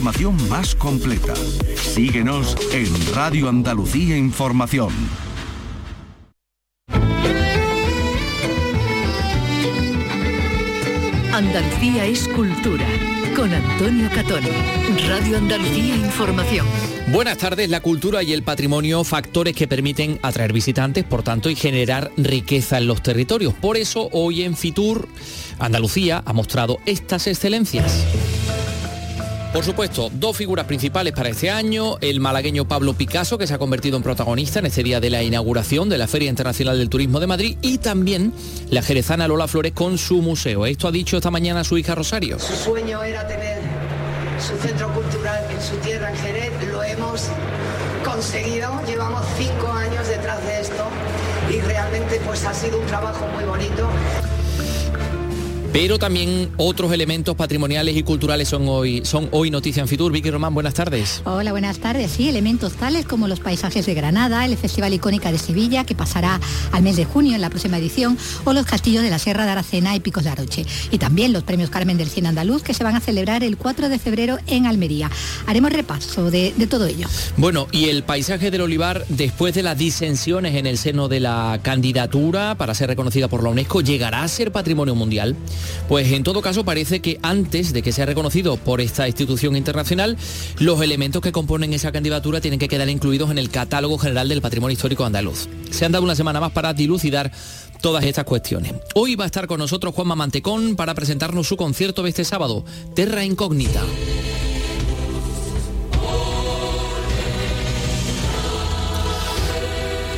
Información más completa. Síguenos en Radio Andalucía Información. Andalucía es cultura. Con Antonio Catón. Radio Andalucía Información. Buenas tardes, la cultura y el patrimonio, factores que permiten atraer visitantes, por tanto, y generar riqueza en los territorios. Por eso, hoy en Fitur, Andalucía ha mostrado estas excelencias. Por supuesto, dos figuras principales para este año, el malagueño Pablo Picasso, que se ha convertido en protagonista en este día de la inauguración de la Feria Internacional del Turismo de Madrid, y también la jerezana Lola Flores con su museo. Esto ha dicho esta mañana su hija Rosario. Su sueño era tener su centro cultural en su tierra, en Jerez, lo hemos conseguido, llevamos cinco años detrás de esto y realmente pues ha sido un trabajo muy bonito pero también otros elementos patrimoniales y culturales son hoy, son hoy noticia en Fitur. Vicky Román, buenas tardes. Hola, buenas tardes. Sí, elementos tales como los paisajes de Granada, el Festival Icónica de Sevilla, que pasará al mes de junio en la próxima edición, o los castillos de la Sierra de Aracena y Picos de Aroche. Y también los premios Carmen del Cine Andaluz, que se van a celebrar el 4 de febrero en Almería. Haremos repaso de, de todo ello. Bueno, y el paisaje del olivar, después de las disensiones en el seno de la candidatura para ser reconocida por la UNESCO, llegará a ser patrimonio mundial. Pues en todo caso parece que antes de que sea reconocido por esta institución internacional, los elementos que componen esa candidatura tienen que quedar incluidos en el catálogo general del patrimonio histórico andaluz. Se han dado una semana más para dilucidar todas estas cuestiones. Hoy va a estar con nosotros Juanma Mantecón para presentarnos su concierto de este sábado, Terra Incógnita.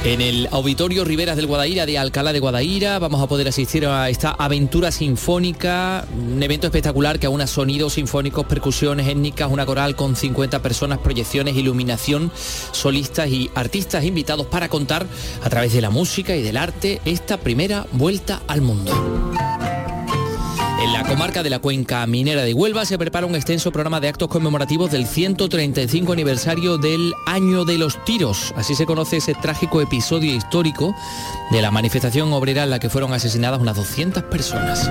En el Auditorio Riveras del Guadaira de Alcalá de Guadaira vamos a poder asistir a esta aventura sinfónica, un evento espectacular que aúna sonidos sinfónicos, percusiones étnicas, una coral con 50 personas, proyecciones, iluminación, solistas y artistas invitados para contar a través de la música y del arte esta primera vuelta al mundo. En la comarca de la cuenca minera de Huelva se prepara un extenso programa de actos conmemorativos del 135 aniversario del Año de los Tiros. Así se conoce ese trágico episodio histórico de la manifestación obrera en la que fueron asesinadas unas 200 personas.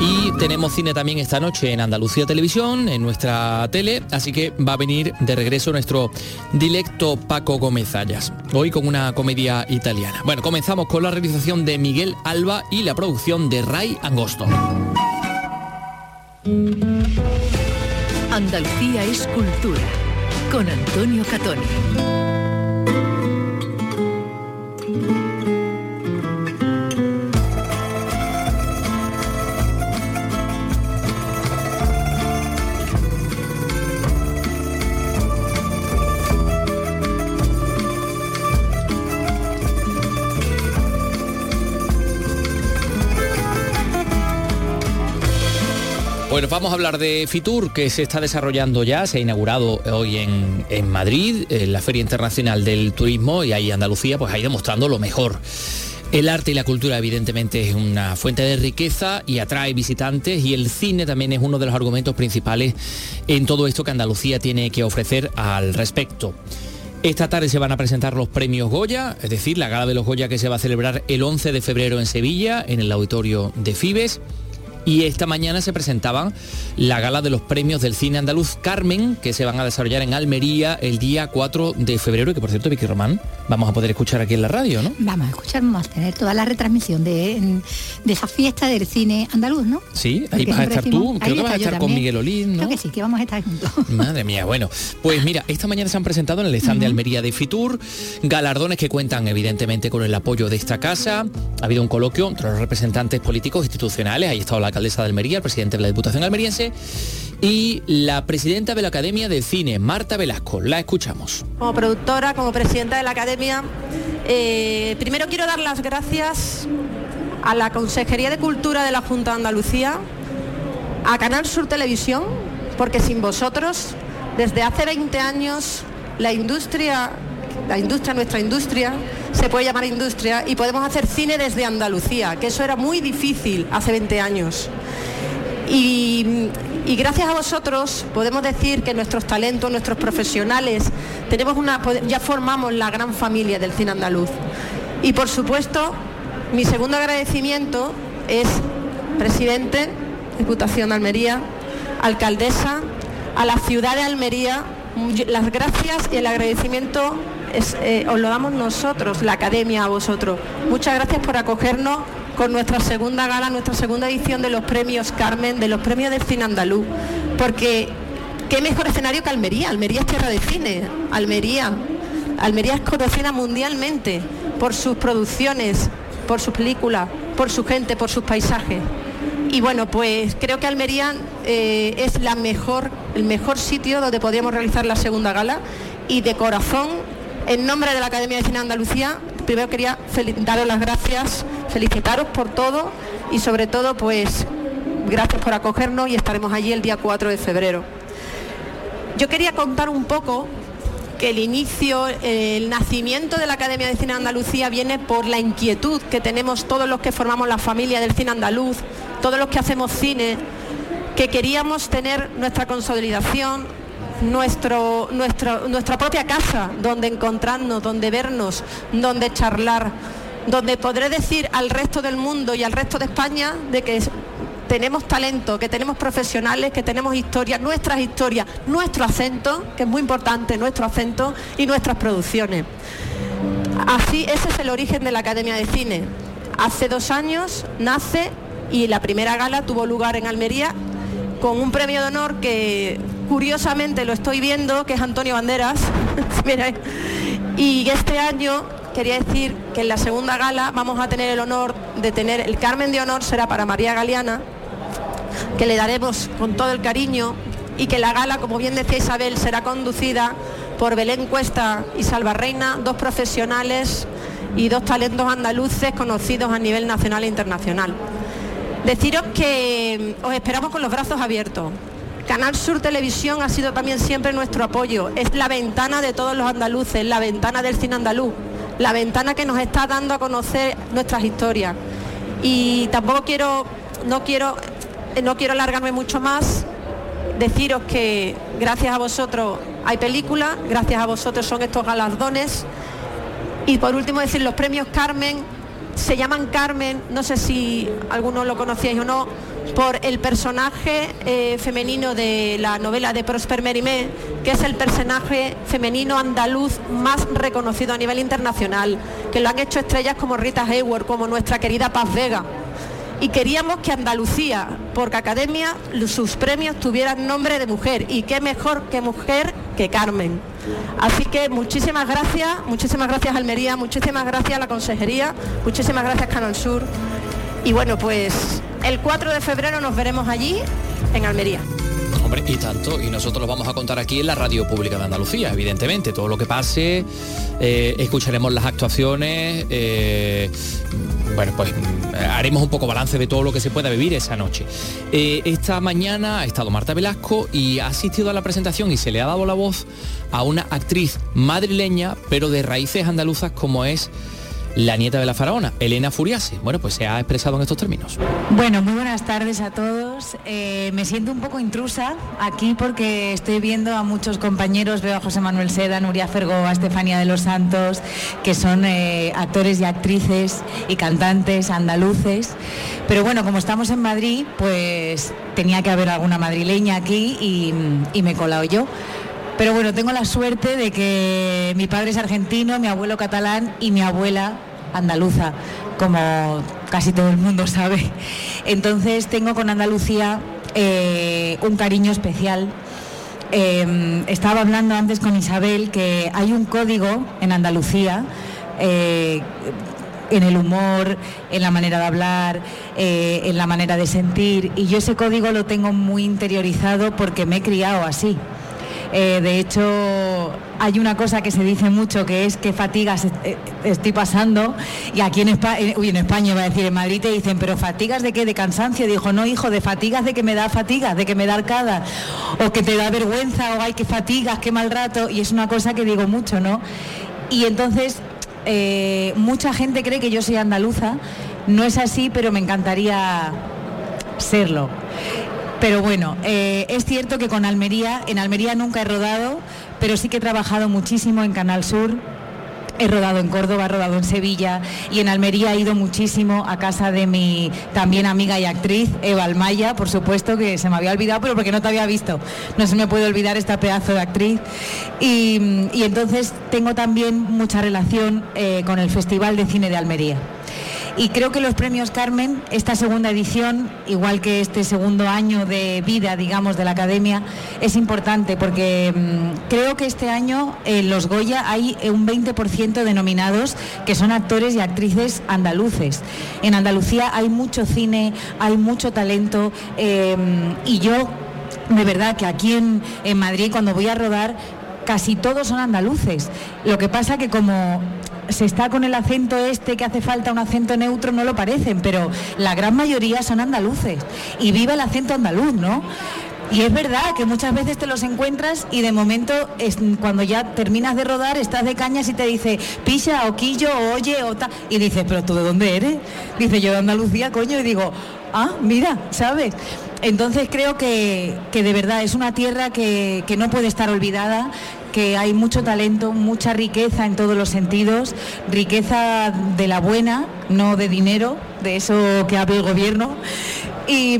Y tenemos cine también esta noche en Andalucía Televisión, en nuestra tele, así que va a venir de regreso nuestro directo Paco Gómez Ayas, hoy con una comedia italiana. Bueno, comenzamos con la realización de Miguel Alba y la producción de Ray Angosto. Andalucía es cultura, con Antonio Catoni. Bueno, vamos a hablar de Fitur, que se está desarrollando ya, se ha inaugurado hoy en, Madrid, en la Feria Internacional del Turismo, y ahí Andalucía pues ha ido mostrando lo mejor. El arte y la cultura evidentemente es una fuente de riqueza y atrae visitantes y el cine también es uno de los argumentos principales en todo esto que Andalucía tiene que ofrecer al respecto. Esta tarde se van a presentar los premios Goya, es decir, la gala de los Goya que se va a celebrar el 11 de febrero en Sevilla, en el auditorio de Fibes y esta mañana se presentaban la gala de los premios del cine andaluz Carmen, que se van a desarrollar en Almería el día 4 de febrero, y que por cierto, Vicky Román, vamos a poder escuchar aquí en la radio, ¿no? Vamos a escuchar, vamos a tener toda la retransmisión de, esa fiesta del cine andaluz, ¿no? Sí, ahí vas a estar tú, creo que vas a estar con Miguel Olín, ¿no? Creo que sí, que vamos a estar juntos. Madre mía, bueno, pues mira, esta mañana se han presentado en el stand de Almería de Fitur galardones que cuentan evidentemente con el apoyo de esta casa. Ha habido un coloquio entre los representantes políticos institucionales, ahí ha estado la alcaldesa de Almería, el presidente de la Diputación almeriense y la presidenta de la Academia de Cine, Marta Velasco. La escuchamos. Como productora, como presidenta de la Academia, eh, primero quiero dar las gracias a la Consejería de Cultura de la Junta de Andalucía, a Canal Sur Televisión, porque sin vosotros, desde hace 20 años, la industria, la industria, nuestra industria, se puede llamar industria y podemos hacer cine desde Andalucía, que eso era muy difícil hace 20 años. Y, gracias a vosotros podemos decir que nuestros talentos, nuestros profesionales, tenemos una, ya formamos la gran familia del cine andaluz. Y por supuesto, mi segundo agradecimiento es presidente, Diputación de Almería, alcaldesa, a la ciudad de Almería las gracias y el agradecimiento eh, os lo damos nosotros, la academia, a vosotros. Muchas gracias por acogernos con nuestra segunda gala, nuestra segunda edición de los premios Carmen, de los premios del cine andaluz, porque qué mejor escenario que Almería. Almería es tierra de cine, Almería. Almería es conocida mundialmente por sus producciones, por sus películas, por su gente, por sus paisajes. Y bueno, pues creo que Almería eh, es la mejor, el mejor sitio donde podríamos realizar la segunda gala y de corazón, en nombre de la Academia de Cine Andalucía, primero quería daros las gracias, felicitaros por todo y sobre todo pues gracias por acogernos y estaremos allí el día 4 de febrero. Yo quería contar un poco que el inicio, el nacimiento de la Academia de Cine Andalucía viene por la inquietud que tenemos todos los que formamos la familia del cine andaluz, todos los que hacemos cine, que queríamos tener nuestra consolidación, nuestro, nuestra propia casa donde encontrarnos, donde vernos, donde charlar, donde podré decir al resto del mundo y al resto de España de que tenemos talento, que tenemos profesionales, que tenemos historias, nuestras historias, nuestro acento, que es muy importante, nuestro acento y nuestras producciones. Así, ese es el origen de la Academia de Cine. Hace dos años nace y la primera gala tuvo lugar en Almería con un premio de honor que curiosamente lo estoy viendo, que es Antonio Banderas. y este año quería decir que en la segunda gala vamos a tener el honor de tener el Carmen de Honor será para María Galeana, que le daremos con todo el cariño y que la gala, como bien decía Isabel, será conducida por Belén Cuesta y Salva Reina, dos profesionales y dos talentos andaluces conocidos a nivel nacional e internacional. Deciros que mm, os esperamos con los brazos abiertos. Canal Sur Televisión ha sido también siempre nuestro apoyo. Es la ventana de todos los andaluces, la ventana del cine andaluz, la ventana que nos está dando a conocer nuestras historias. Y tampoco quiero, no quiero, no quiero alargarme mucho más. Deciros que gracias a vosotros hay películas, gracias a vosotros son estos galardones. Y por último decir los premios Carmen se llaman Carmen, no sé si algunos lo conocíais o no, por el personaje eh, femenino de la novela de Prosper Mérimée, que es el personaje femenino andaluz más reconocido a nivel internacional, que lo han hecho estrellas como Rita Hayworth, como nuestra querida Paz Vega. Y queríamos que Andalucía, porque Academia, sus premios tuvieran nombre de mujer, y qué mejor que mujer que Carmen. Así que muchísimas gracias, muchísimas gracias Almería, muchísimas gracias a la Consejería, muchísimas gracias Canal Sur. Y bueno, pues el 4 de febrero nos veremos allí en Almería. Hombre, y tanto, y nosotros lo vamos a contar aquí en la Radio Pública de Andalucía, evidentemente, todo lo que pase, eh, escucharemos las actuaciones, eh, bueno, pues mm, haremos un poco balance de todo lo que se pueda vivir esa noche. Eh, esta mañana ha estado Marta Velasco y ha asistido a la presentación y se le ha dado la voz a una actriz madrileña, pero de raíces andaluzas como es la nieta de la faraona, Elena Furiase. Bueno, pues se ha expresado en estos términos. Bueno, muy buenas tardes a todos. Eh, me siento un poco intrusa aquí porque estoy viendo a muchos compañeros, veo a José Manuel Seda, Nuria Fergo, a Estefanía de los Santos, que son eh, actores y actrices y cantantes andaluces. Pero bueno, como estamos en Madrid, pues tenía que haber alguna madrileña aquí y, y me he colado yo. Pero bueno, tengo la suerte de que mi padre es argentino, mi abuelo catalán y mi abuela andaluza, como casi todo el mundo sabe. Entonces tengo con Andalucía eh, un cariño especial. Em, estaba hablando antes con Isabel que hay un código en Andalucía. Eh, en el humor, en la manera de hablar, eh, en la manera de sentir. Y yo ese código lo tengo muy interiorizado porque me he criado así. Eh, de hecho, hay una cosa que se dice mucho que es que fatigas eh, estoy pasando y aquí en España, eh, uy, en España va a decir, en Madrid te dicen, pero fatigas de qué, de cansancio. Dijo, no, hijo, de fatigas de que me da fatigas, de que me da arcada, o que te da vergüenza, o hay que fatigas, qué mal rato. Y es una cosa que digo mucho, ¿no? Y entonces, mucha gente cree que yo soy andaluza. No es así, pero me encantaría serlo. Pero bueno, eh, es cierto que con Almería, en Almería nunca he rodado, pero sí que he trabajado muchísimo en Canal Sur. he rodado en Córdoba, he rodado en Sevilla y en Almería he ido muchísimo a casa de mi también amiga y actriz Eva Almaya, por supuesto que se me había olvidado, pero porque no te había visto. No se me puede olvidar esta pedazo de actriz. Y, entonces tengo también mucha relación eh, con el Festival de Cine de Almería. Y creo que los premios Carmen, esta segunda edición, igual que este segundo año de vida, digamos, de la Academia, es importante porque mm, creo que este año en los Goya hay un 20% de nominados que son actores y actrices andaluces. En Andalucía hay mucho cine, hay mucho talento em, y yo de verdad que aquí en, en, Madrid cuando voy a rodar casi todos son andaluces. Lo que pasa que como se está con el acento este que hace falta un acento neutro, no lo parecen, pero la gran mayoría son andaluces. Y viva el acento andaluz, ¿no? Y es verdad que muchas veces te los encuentras y de momento cuando ya terminas de rodar estás de cañas y te dice pisa o quillo o oye o tal. Y dices, pero tú de dónde eres? Dice yo de Andalucía, coño, y digo, ah, mira, ¿sabes? Entonces creo que, de verdad es una tierra que, que no puede estar olvidada, que hay mucho talento, mucha riqueza en todos los sentidos, riqueza de la buena, no de dinero, de eso que habla el gobierno. Y,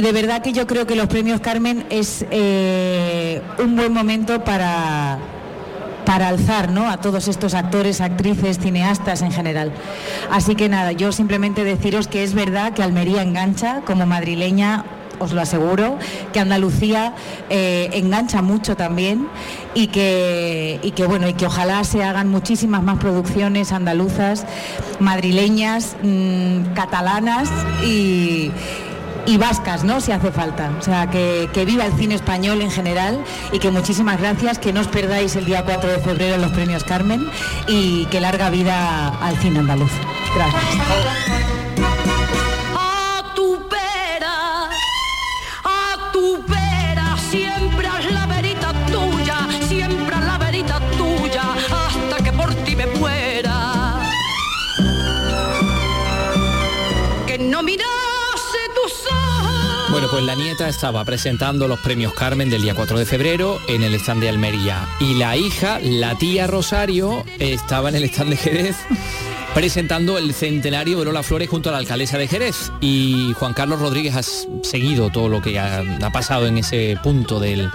de verdad que yo creo que los premios Carmen es eh, un buen momento para, para alzar ¿no? a todos estos actores, actrices, cineastas en general. Así que nada, yo simplemente deciros que es verdad que Almería engancha como madrileña os lo aseguro, que Andalucía eh, engancha mucho también y que, y que, bueno, y que ojalá se hagan muchísimas más producciones andaluzas, madrileñas, mm, catalanas y y vascas, ¿no? Si hace falta. O sea, que, que, viva el cine español en general y que muchísimas gracias, que no os perdáis el día 4 de febrero los premios Carmen y que larga vida al cine andaluz. Gracias. Pues la nieta estaba presentando los premios Carmen del día 4 de febrero en el stand de Almería y la hija, la tía Rosario, estaba en el stand de Jerez presentando el centenario de Lola Flores junto a la alcaldesa de Jerez. Y Juan Carlos Rodríguez ha seguido todo lo que ha, pasado en ese punto del,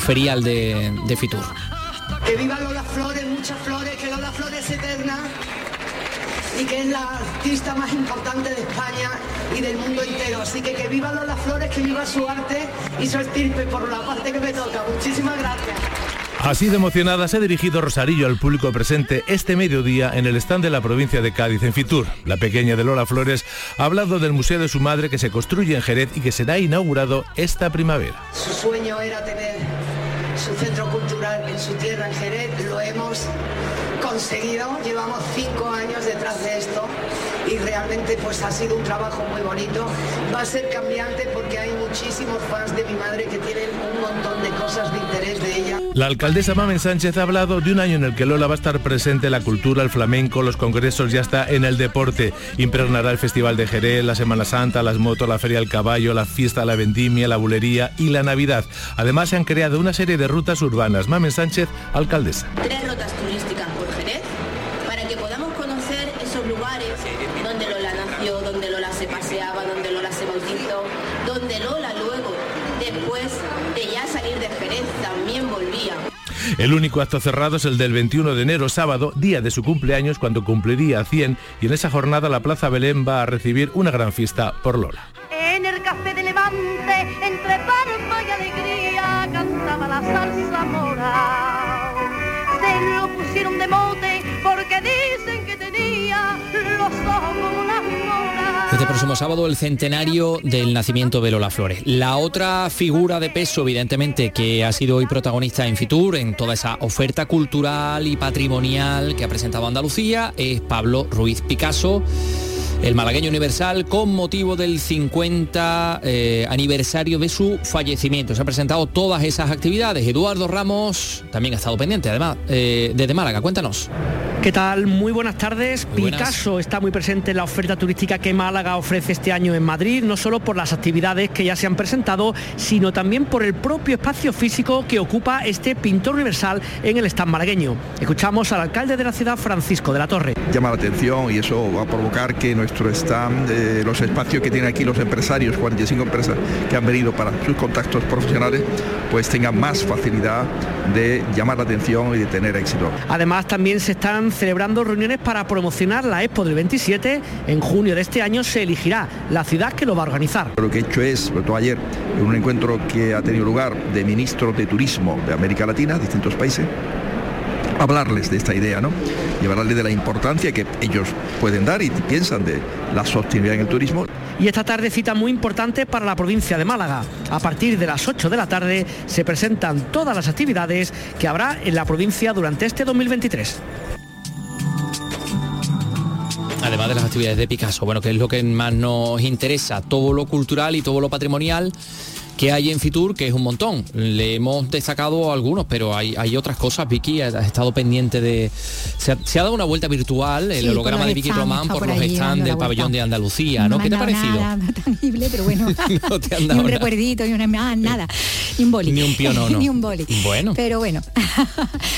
ferial de, de Fitur. Que viva Lola Flores, muchas flores, que Lola Flores eterna y que es la artista más importante de España y del mundo entero. Así que que viva Lola Flores, que viva su arte y su estirpe por la parte que me toca. Muchísimas gracias. Así de emocionada se ha dirigido Rosarillo al público presente este mediodía en el stand de la provincia de Cádiz en Fitur. La pequeña de Lola Flores ha hablado del museo de su madre que se construye en Jerez y que será inaugurado esta primavera. Su sueño era tener su centro cultural en su tierra en Jerez. Lo hemos conseguido, llevamos cinco años detrás de esto y realmente pues ha sido un trabajo muy bonito. Va a ser cambiante porque hay muchísimos fans de mi madre que tienen un montón de cosas de interés de ella. La alcaldesa Mamen Sánchez ha hablado de un año en el que Lola va a estar presente la cultura, el flamenco, los congresos, ya está en el deporte. Impregnará el Festival de Jerez, la Semana Santa, las motos, la Feria del Caballo, la fiesta, la vendimia, la bulería y la Navidad. Además se han creado una serie de rutas urbanas. Mamen Sánchez, alcaldesa. Tres rutas turísticas por Jerez para que podamos conocer esos lugares donde Lola nació, donde Lola se paseaba, donde Lola se bautizó, donde Lola luego, después de ya salir de Jerez, también volvía. El único acto cerrado es el del 21 de enero, sábado, día de su cumpleaños, cuando cumpliría 100, y en esa jornada la Plaza Belén va a recibir una gran fiesta por Lola. Este próximo sábado el centenario del nacimiento de Lola Flores. La otra figura de peso, evidentemente, que ha sido hoy protagonista en Fitur, en toda esa oferta cultural y patrimonial que ha presentado Andalucía, es Pablo Ruiz Picasso. El malagueño universal con motivo del 50 eh, aniversario de su fallecimiento. Se han presentado todas esas actividades. Eduardo Ramos también ha estado pendiente, además, eh, desde Málaga. Cuéntanos. ¿Qué tal? Muy buenas tardes. Picasso está muy presente en la oferta turística que Málaga ofrece este año en Madrid, no solo por las actividades que ya se han presentado, sino también por el propio espacio físico que ocupa este pintor universal en el stand malagueño. Escuchamos al alcalde de la ciudad, Francisco de la Torre. Llama la atención y eso va a provocar que nuestro stand, eh, los espacios que tienen aquí los empresarios, 45 empresas que han venido para sus contactos profesionales, pues tengan más facilidad de llamar la atención y de tener éxito. Además, también se están celebrando reuniones para promocionar la Expo del 27. En junio de este año se elegirá la ciudad que lo va a organizar. Lo que he hecho es, sobre todo ayer, en un encuentro que ha tenido lugar de ministros de turismo de América Latina, distintos países, hablarles de esta idea, ¿no? Y hablarles de la importancia que ellos pueden dar y piensan de la sostenibilidad en el turismo. Y esta tarde cita muy importante para la provincia de Málaga. A partir de las 8 de la tarde se presentan todas las actividades que habrá en la provincia durante este 2023 además de las actividades de Picasso, bueno, que es lo que más nos interesa, todo lo cultural y todo lo patrimonial que hay en Fitur, que es un montón. Le hemos destacado algunos, pero hay, hay otras cosas. Vicky ha, estado pendiente de... Se ha, dado una vuelta virtual, el holograma de Vicky Román por, los stands del pabellón de Andalucía, ¿no? ¿Qué te ha parecido? Nada, tangible, pero bueno. ni un recuerdito, ni una... nada. Ni un boli. Ni un pionono. ni un boli. Bueno. Pero bueno.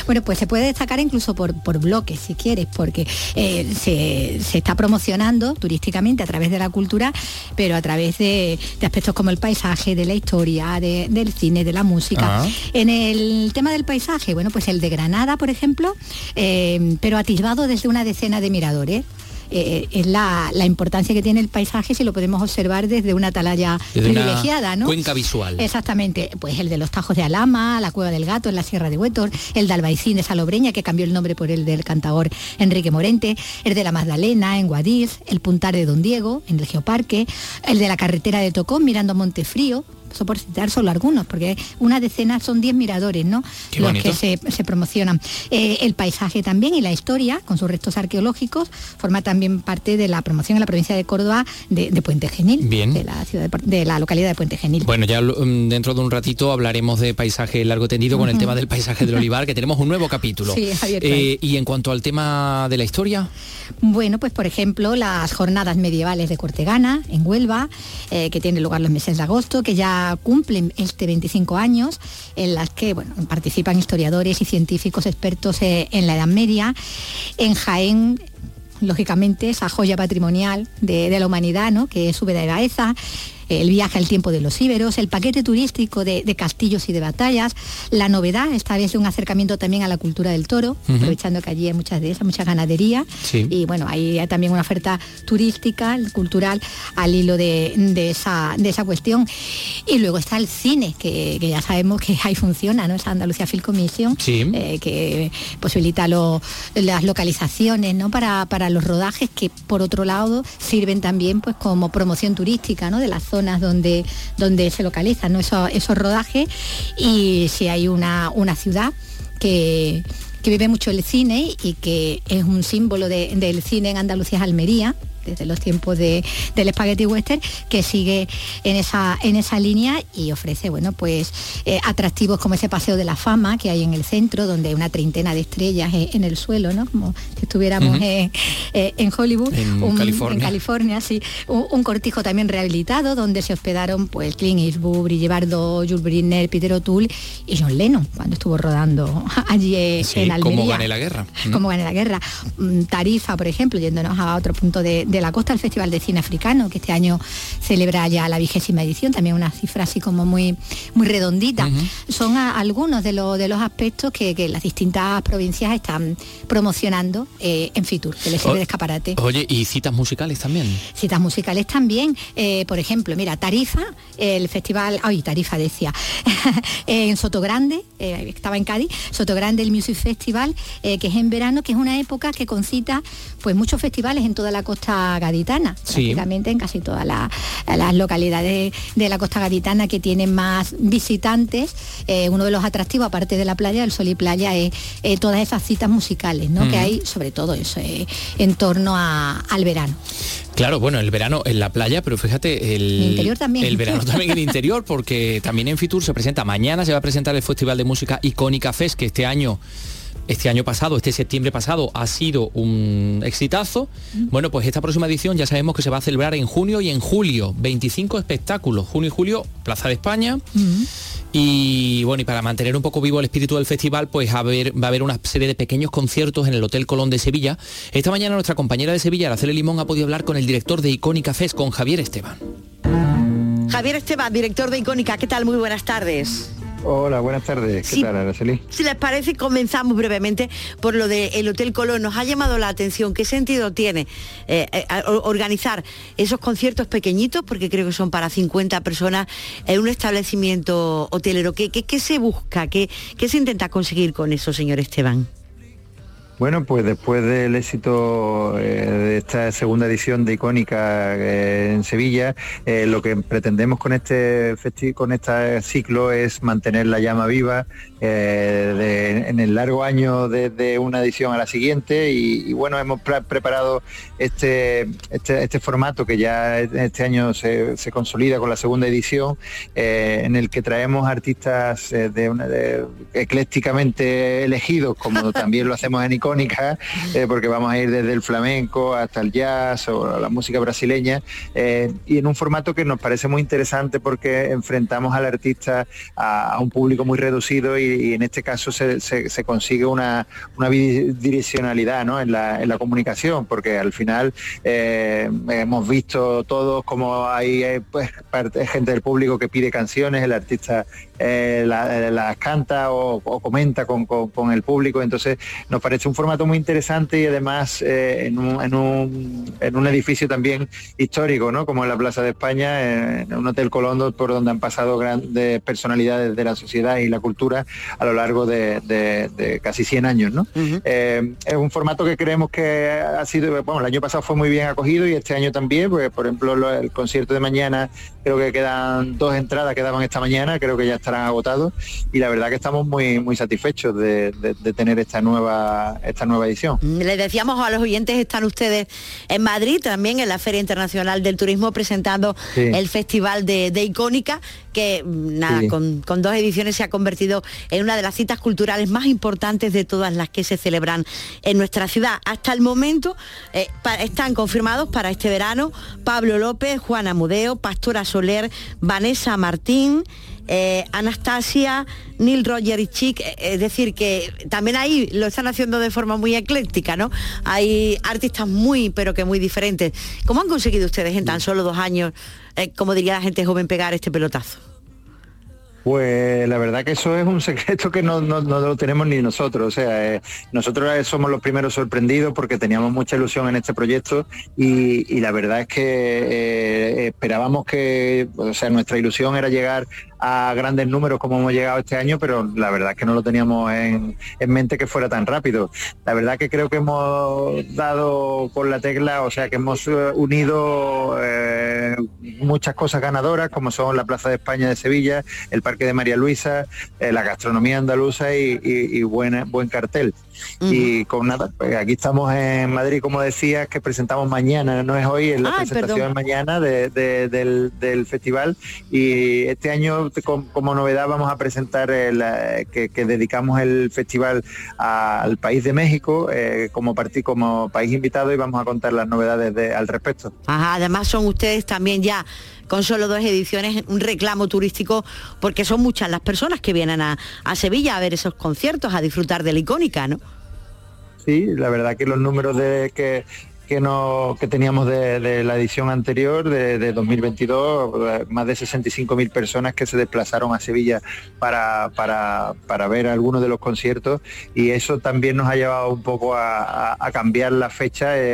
bueno, pues se puede destacar incluso por, por bloques, si quieres, porque eh, se, se, está promocionando turísticamente a través de la cultura, pero a través de, de aspectos como el paisaje, de la historia del cine, de la música. Ah. En el tema del paisaje, bueno, pues el de Granada, por ejemplo, eh, pero atisbado desde una decena de miradores. Eh, es la, importancia que tiene el paisaje si lo podemos observar desde una atalaya privilegiada, ¿no? Cuenca visual. Exactamente, pues el de los Tajos de Alama, la Cueva del Gato en la Sierra de Huétor, el de Albaicín de Salobreña, que cambió el nombre por el del cantador Enrique Morente, el de la Magdalena en Guadix, el Puntar de Don Diego en el Geoparque, el de la carretera de Tocón mirando a Montefrío, eso por citar solo algunos, porque una decena son 10 miradores, ¿no? Los que se, promocionan. Eh, el paisaje también y la historia, con sus restos arqueológicos, forma también parte de la promoción en la provincia de Córdoba de, Puente Genil, de la ciudad de, la localidad de Puente Genil. Bueno, ya mm, dentro de un ratito hablaremos de paisaje largo tendido con el tema del paisaje del olivar, que tenemos un nuevo capítulo. Sí, eh, y en cuanto al tema de la historia. Bueno, pues por ejemplo, las jornadas medievales de Cortegana, en Huelva, eh, que tienen lugar los meses de agosto, que ya cumplen este 25 años, en las que participan historiadores y científicos expertos eh, en la Edad Media. En Jaén lógicamente esa joya patrimonial de, la humanidad, ¿no? que es Úbeda de Baeza, el viaje al tiempo de los íberos, el paquete turístico de, castillos y de batallas, la novedad, esta vez un acercamiento también a la cultura del toro, aprovechando que allí hay muchas de esas, mucha ganadería. Y bueno, ahí hay también una oferta turística, cultural, al hilo de, esa, de esa cuestión. Y luego está el cine, que, ya sabemos que ahí funciona, ¿no? Esa Andalucía Film Commission, eh, que posibilita las localizaciones ¿no? para, para los rodajes que por otro lado sirven también pues como promoción turística ¿no? de la zona donde, donde se localizan esos, rodajes y si hay una, una ciudad que, vive mucho el cine y que es un símbolo del cine en Andalucía Almería, desde los tiempos de, del Spaghetti Western, que sigue en esa, en esa línea y ofrece, bueno, pues eh, atractivos como ese paseo de la fama que hay en el centro, donde hay una treintena de estrellas en, el suelo, ¿no? Como si estuviéramos eh, en, Hollywood, en California, en California sí. Un, cortijo también rehabilitado, donde se hospedaron pues Clint Eastwood, Brigitte Bardot, Jules Briner, Peter O'Toole y John Lennon, cuando estuvo rodando allí en Almería. Como gané la guerra. Como gané la guerra. Mm, Tarifa, por ejemplo, yéndonos a otro punto de, de la costa, el Festival de Cine Africano, que este año celebra ya la vigésima edición, también una cifra así como muy, muy redondita. Son algunos de, de los aspectos que, las distintas provincias están promocionando eh, en Fitur, que les sirve de escaparate. Oye, ¿y citas musicales también? Citas musicales también. Eh, por ejemplo, mira, Tarifa, el festival, ay, Tarifa decía, en Sotogrande, eh, estaba en Cádiz, Sotogrande el Music Festival, que es en verano, que es una época que concita pues muchos festivales en toda la costa gaditana, prácticamente en casi todas las localidades de la costa gaditana que tienen más visitantes. Eh, uno de los atractivos, aparte de la playa, el sol y playa, es eh, todas esas citas musicales ¿no? que hay, sobre todo eso, eh, en torno al verano. Claro, bueno, el verano en la playa, pero fíjate, el, interior también. el verano también en el interior, porque también en Fitur se presenta, mañana se va a presentar el Festival de Música Icónica Fest, que este año este año pasado, este septiembre pasado, ha sido un exitazo. Bueno, pues esta próxima edición ya sabemos que se va a celebrar en junio y en julio. 25 espectáculos, junio y julio, Plaza de España. Y bueno, y para mantener un poco vivo el espíritu del festival, pues va a, haber, va a haber una serie de pequeños conciertos en el Hotel Colón de Sevilla. Esta mañana nuestra compañera de Sevilla, Araceli Limón, ha podido hablar con el director de Icónica Fest, con Javier Esteban. Javier Esteban, director de Icónica, ¿qué tal? Muy buenas tardes. Hola, buenas tardes. ¿Qué Sí. tal, Araceli? Si les parece, comenzamos brevemente por lo del Hotel Colón. Nos ha llamado la atención. ¿Qué sentido tiene eh, eh, organizar esos conciertos pequeñitos, porque creo que son para 50 personas, en un establecimiento hotelero? ¿Qué, qué- qué se busca? ¿Qué, ¿Qué se intenta conseguir con eso, señor Esteban? Bueno, pues después del éxito eh, de esta segunda edición de Icónica eh, en Sevilla, eh, lo que pretendemos con este festi- con este ciclo es mantener la llama viva de- en el largo año desde una edición a la siguiente y, y bueno, hemos pre- preparado este, este, este formato que ya este año se, se consolida con la segunda edición, en el que traemos artistas de una, de- eclécticamente elegidos, como también lo hacemos en Icónica, eh, porque vamos a ir desde el flamenco hasta el jazz o la música brasileña, eh, y en un formato que nos parece muy interesante porque enfrentamos al artista a, un público muy reducido y, en este caso se, consigue una, una bidireccionalidad ¿no? en, la, en la comunicación, porque al final eh, hemos visto todos como hay pues, parte- gente del público que pide canciones, el artista la- las canta o, o comenta con, con- con el público, entonces nos parece un formato muy interesante y además eh, en, un, en un- en un edificio también histórico, ¿no? como en la Plaza de España, eh, en un hotel Colondo por donde han pasado grandes personalidades de la sociedad y la cultura a lo largo de, de- de casi 100 años. ¿no? Eh, es un formato que creemos que ha sido, bueno, el año pasado fue muy bien acogido y este año también, porque por ejemplo lo- el concierto de mañana creo que quedan dos entradas, quedaban esta mañana, creo que ya estarán agotados y la verdad que estamos muy muy satisfechos de, de- de tener esta nueva esta nueva edición. Les decíamos a los oyentes, están ustedes en Madrid, también en la Feria Internacional del Turismo, presentando Sí. el Festival de, de Icónica, que mm, nada, Sí. con, con dos ediciones se ha convertido en una de las citas culturales más importantes de todas las que se celebran en nuestra ciudad. Hasta el momento eh, pa- están confirmados para este verano Pablo López, Juana Mudeo, Pastora Soler, Vanessa Martín, eh, Anastasia, Neil Roger y Chic, eh, es decir, que también ahí lo están haciendo de forma muy ecléctica, ¿no? Hay artistas muy, pero que muy diferentes. ¿Cómo han conseguido ustedes en tan solo dos años, eh, como diría la gente joven, pegar este pelotazo? Pues la verdad que eso es un secreto que no, no- no lo tenemos ni nosotros. O sea, eh, nosotros somos los primeros sorprendidos porque teníamos mucha ilusión en este proyecto y, y la verdad es que eh, esperábamos que, o sea, nuestra ilusión era llegar a grandes números como hemos llegado este año, pero la verdad es que no lo teníamos en, en mente que fuera tan rápido. La verdad que creo que hemos dado con la tecla, o sea, que hemos eh, unido eh, muchas cosas ganadoras, como son la Plaza de España de Sevilla, el Parque de María Luisa, eh, la gastronomía andaluza y, y- y buena- buen cartel. Y con nada, pues aquí estamos en Madrid, como decías, que presentamos mañana, no es hoy, es la Ay, presentación perdón. mañana de- de- del, del festival y este año como, novedad vamos a presentar el, eh, que, que dedicamos el festival al país de México eh, como, país invitado y vamos a contar las novedades de- al respecto. Ajá, además son ustedes también ya con solo dos ediciones un reclamo turístico porque son muchas las personas que vienen a, Sevilla a ver esos conciertos, a disfrutar de la icónica, ¿no? Sí, la verdad que los números de que que, no, que teníamos de, de la edición anterior, de, de 2022, eh, más de 65.000 personas que se desplazaron a Sevilla para, para, para ver algunos de los conciertos y eso también nos ha llevado un poco a, a- a cambiar la fecha, eh,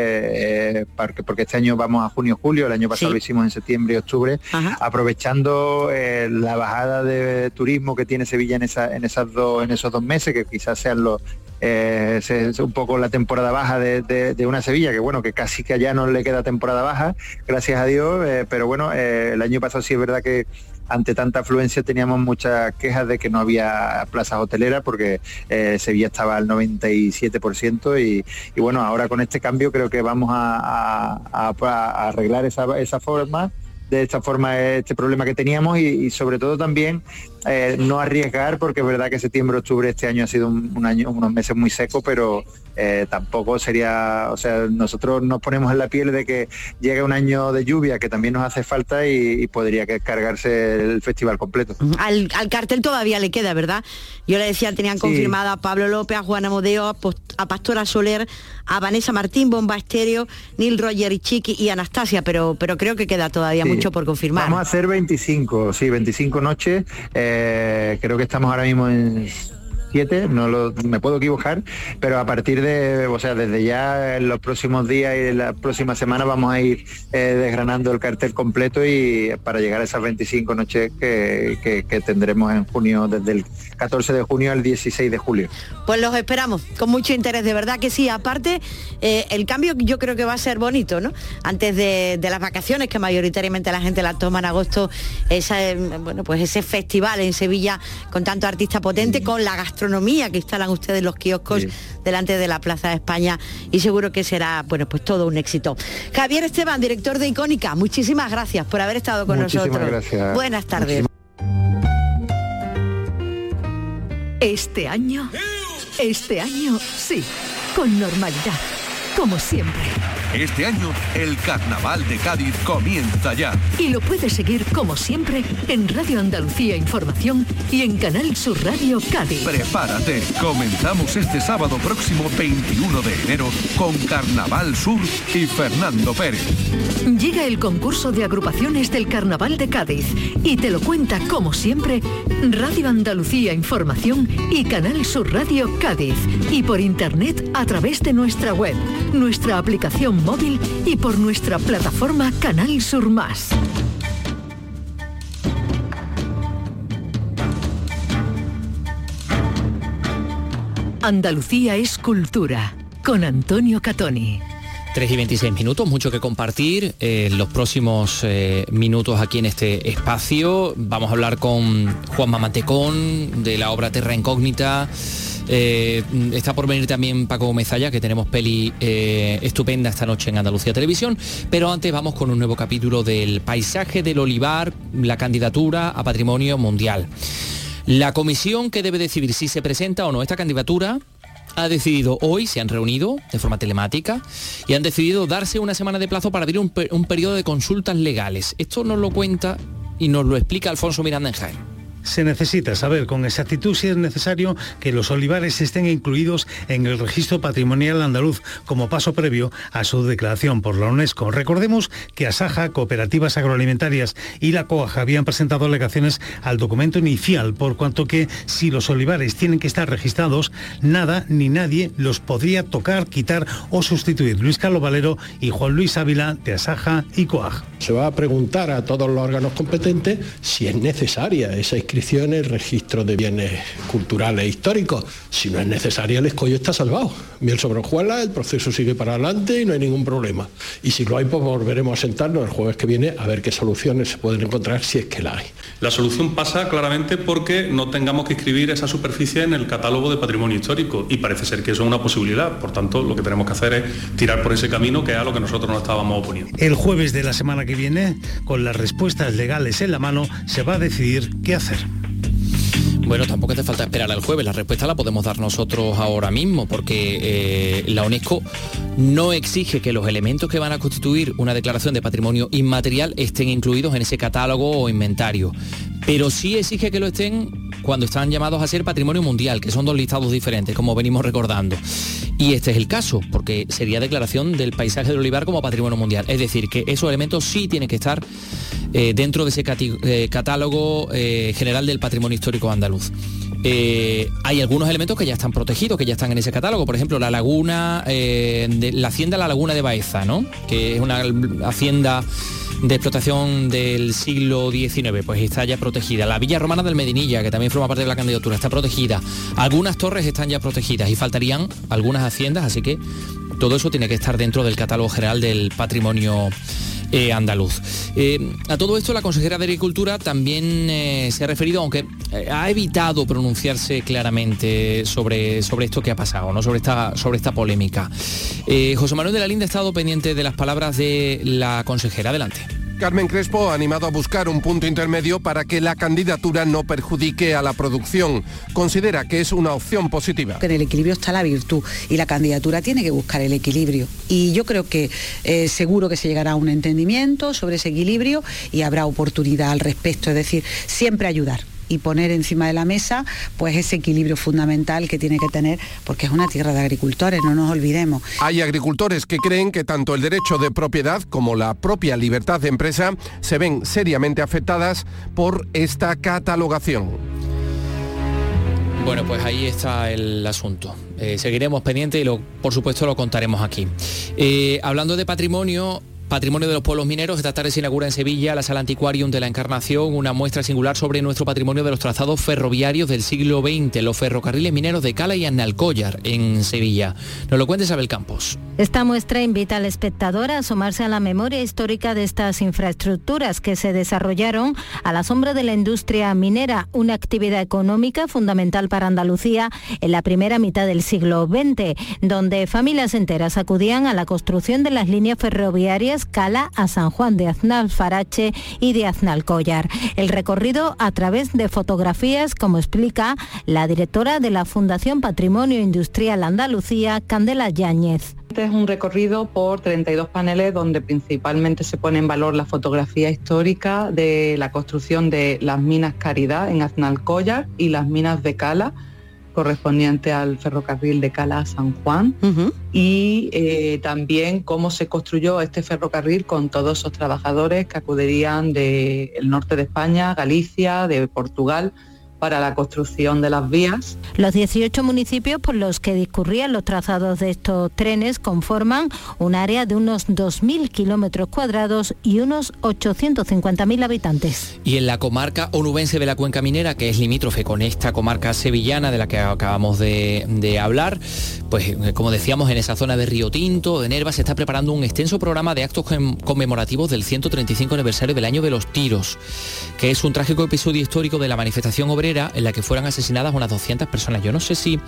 eh, porque, porque este año vamos a junio-julio, el año pasado Sí. lo hicimos en septiembre y octubre, aprovechando eh, la bajada de turismo que tiene Sevilla en, esa, en, esas dos, en esos dos meses, que quizás sean los eh, se- se- un poco la temporada baja de, de- una Sevilla, que bueno, que casi que allá no le queda temporada baja, gracias a Dios, eh, pero bueno, eh, el año pasado sí es verdad que ante tanta afluencia teníamos muchas quejas de que no había plazas hoteleras porque eh, Sevilla estaba al 97% y, y bueno, ahora con este cambio creo que vamos a- a arreglar esa, esa forma de esta forma este problema que teníamos y, sobre todo también eh, no arriesgar porque es verdad que septiembre octubre este año ha sido un, año unos meses muy secos pero eh, tampoco sería o sea nosotros nos ponemos en la piel de que llegue un año de lluvia que también nos hace falta y, podría cargarse el festival completo. Al, cartel todavía le queda verdad yo le decía tenían confirmada a Pablo López a Juana Modeo a, Pastora Soler a Vanessa Martín Bomba Estéreo Neil Roger y Chiqui y Anastasia pero pero creo que queda todavía mucho por confirmar. Vamos a hacer 25 sí 25 noches. Eh, creo que estamos ahora mismo en no lo, me puedo equivocar, pero a partir de, o sea, desde ya en los próximos días y en las próximas semanas vamos a ir eh, desgranando el cartel completo y para llegar a esas 25 noches que, tendremos en junio, desde el 14 de junio al 16 de julio. Pues los esperamos con mucho interés, de verdad que sí. Aparte, eh, el cambio yo creo que va a ser bonito, ¿no? Antes de, las vacaciones, que mayoritariamente la gente la toma en agosto, esa, bueno, pues ese festival en Sevilla con tanto artista potente, con la gastronomía gastronomía que instalan ustedes los kioscos delante de la Plaza de España y seguro que será, bueno, pues todo un éxito. Javier Esteban, director de Icónica, muchísimas gracias por haber estado con nosotros. Gracias. Buenas tardes. Este año, este año sí, con normalidad, como siempre este año, el Carnaval de Cádiz comienza ya. Y lo puedes seguir como siempre en Radio Andalucía Información y en Canal Sur Radio Cádiz. Prepárate, comenzamos este sábado próximo 21 de enero con Carnaval Sur y Fernando Pérez. Llega el concurso de agrupaciones del Carnaval de Cádiz y te lo cuenta como siempre Radio Andalucía Información y Canal Sur Radio Cádiz y por internet a través de nuestra web, nuestra aplicación móvil y por nuestra plataforma Canal Sur Más. Andalucía es cultura con Antonio Catoni. 3 y 26 minutos, mucho que compartir. en los próximos eh, minutos aquí en este espacio vamos a hablar con Juan Mamantecón de la obra Terra Incógnita. Eh, está por venir también Paco Mezalla, que tenemos peli eh, estupenda esta noche en Andalucía Televisión. Pero antes vamos con un nuevo capítulo del paisaje del olivar, la candidatura a patrimonio mundial. La comisión que debe decidir si se presenta o no esta candidatura ha decidido hoy, se han reunido de forma telemática y han decidido darse una semana de plazo para abrir un, un periodo de consultas legales. Esto nos lo cuenta y nos lo explica Alfonso Miranda en Jaén se necesita saber con exactitud si es necesario que los olivares estén incluidos en el registro patrimonial andaluz como paso previo a su declaración por la UNESCO. Recordemos que Asaja, Cooperativas Agroalimentarias y la COAJ habían presentado alegaciones al documento inicial, por cuanto que si los olivares tienen que estar registrados, nada ni nadie los podría tocar, quitar o sustituir. Luis Carlos Valero y Juan Luis Ávila de Asaja y COAJ. Se va a preguntar a todos los órganos competentes si es necesaria esa inscripción el registro de bienes culturales e históricos. Si no es necesaria, el escollo está salvado. Miel sobre hojuelas, el proceso sigue para adelante y no hay ningún problema. Y si lo hay, pues volveremos a sentarnos el jueves que viene a ver qué soluciones se pueden encontrar si es que la hay. La solución pasa claramente porque no tengamos que escribir esa superficie en el catálogo de patrimonio histórico y parece ser que eso es una posibilidad. Por tanto, lo que tenemos que hacer es tirar por ese camino que es a lo que nosotros nos estábamos oponiendo. El jueves de la semana que viene, con las respuestas legales en la mano, se va a decidir qué hacer. Bueno, tampoco hace falta esperar al jueves, la respuesta la podemos dar nosotros ahora mismo, porque eh, la UNESCO no exige que los elementos que van a constituir una declaración de patrimonio inmaterial estén incluidos en ese catálogo o inventario, pero sí exige que lo estén cuando están llamados a ser patrimonio mundial, que son dos listados diferentes, como venimos recordando. Y este es el caso, porque sería declaración del paisaje del olivar como patrimonio mundial. Es decir, que esos elementos sí tienen que estar eh, dentro de ese eh, catálogo eh, general del patrimonio histórico andaluz. Hay algunos elementos que ya están protegidos, que ya están en ese catálogo. Por ejemplo, la laguna, de, la hacienda La Laguna de Baeza, ¿no? que es una hacienda de explotación del siglo XIX, pues está ya protegida. La Villa Romana del Medinilla, que también forma parte de la candidatura, está protegida. Algunas torres están ya protegidas y faltarían algunas haciendas, así que todo eso tiene que estar dentro del catálogo general del patrimonio eh, andaluz. Eh, a todo esto la consejera de Agricultura también eh, se ha referido, aunque ha evitado pronunciarse claramente sobre, sobre esto que ha pasado, ¿no? sobre, esta, sobre esta polémica. José Manuel de la Linda ha estado pendiente de las palabras de la consejera. Adelante. Carmen Crespo ha animado a buscar un punto intermedio para que la candidatura no perjudique a la producción. Considera que es una opción positiva. En el equilibrio está la virtud y la candidatura tiene que buscar el equilibrio. Y yo creo que eh, seguro que se llegará a un entendimiento sobre ese equilibrio y habrá oportunidad al respecto, es decir, siempre ayudar y poner encima de la mesa pues ese equilibrio fundamental que tiene que tener porque es una tierra de agricultores, no nos olvidemos. Hay agricultores que creen que tanto el derecho de propiedad como la propia libertad de empresa se ven seriamente afectadas por esta catalogación. Bueno, pues ahí está el asunto. Eh, seguiremos pendientes y lo, por supuesto lo contaremos aquí. Eh, hablando de patrimonio, Patrimonio de los Pueblos Mineros, esta tarde se inaugura en Sevilla la Sala Antiquarium de la Encarnación, una muestra singular sobre nuestro patrimonio de los trazados ferroviarios del siglo XX, los ferrocarriles mineros de Cala y Annalcollar, en Sevilla. Nos lo cuenta Isabel Campos. Esta muestra invita al espectador a asomarse a la memoria histórica de estas infraestructuras que se desarrollaron a la sombra de la industria minera, una actividad económica fundamental para Andalucía en la primera mitad del siglo XX, donde familias enteras acudían a la construcción de las líneas ferroviarias Cala a San Juan de Aznal Farache y de Aznal Collar. El recorrido a través de fotografías, como explica la directora de la Fundación Patrimonio Industrial Andalucía, Candela Yáñez. Este es un recorrido por 32 paneles donde principalmente se pone en valor la fotografía histórica de la construcción de las minas Caridad en Aznalcóllar y las minas de Cala correspondiente al ferrocarril de Cala a San Juan. Y eh, también cómo se construyó este ferrocarril con todos esos trabajadores que acudirían del norte de España, Galicia, de Portugal para la construcción de las vías. Los 18 municipios por los que discurrían los trazados de estos trenes conforman un área de unos 2.000 kilómetros cuadrados y unos 850.000 habitantes. Y en la comarca onubense de la Cuenca Minera, que es limítrofe con esta comarca sevillana de la que acabamos de, de hablar, pues eh, como decíamos, en esa zona de Río Tinto, de Nerva, se está preparando un extenso programa de actos conmemorativos del 135 aniversario del año de los tiros, que es un trágico episodio histórico de la manifestación obrera en la que fueran asesinadas unas 200 personas. Yo no sé si...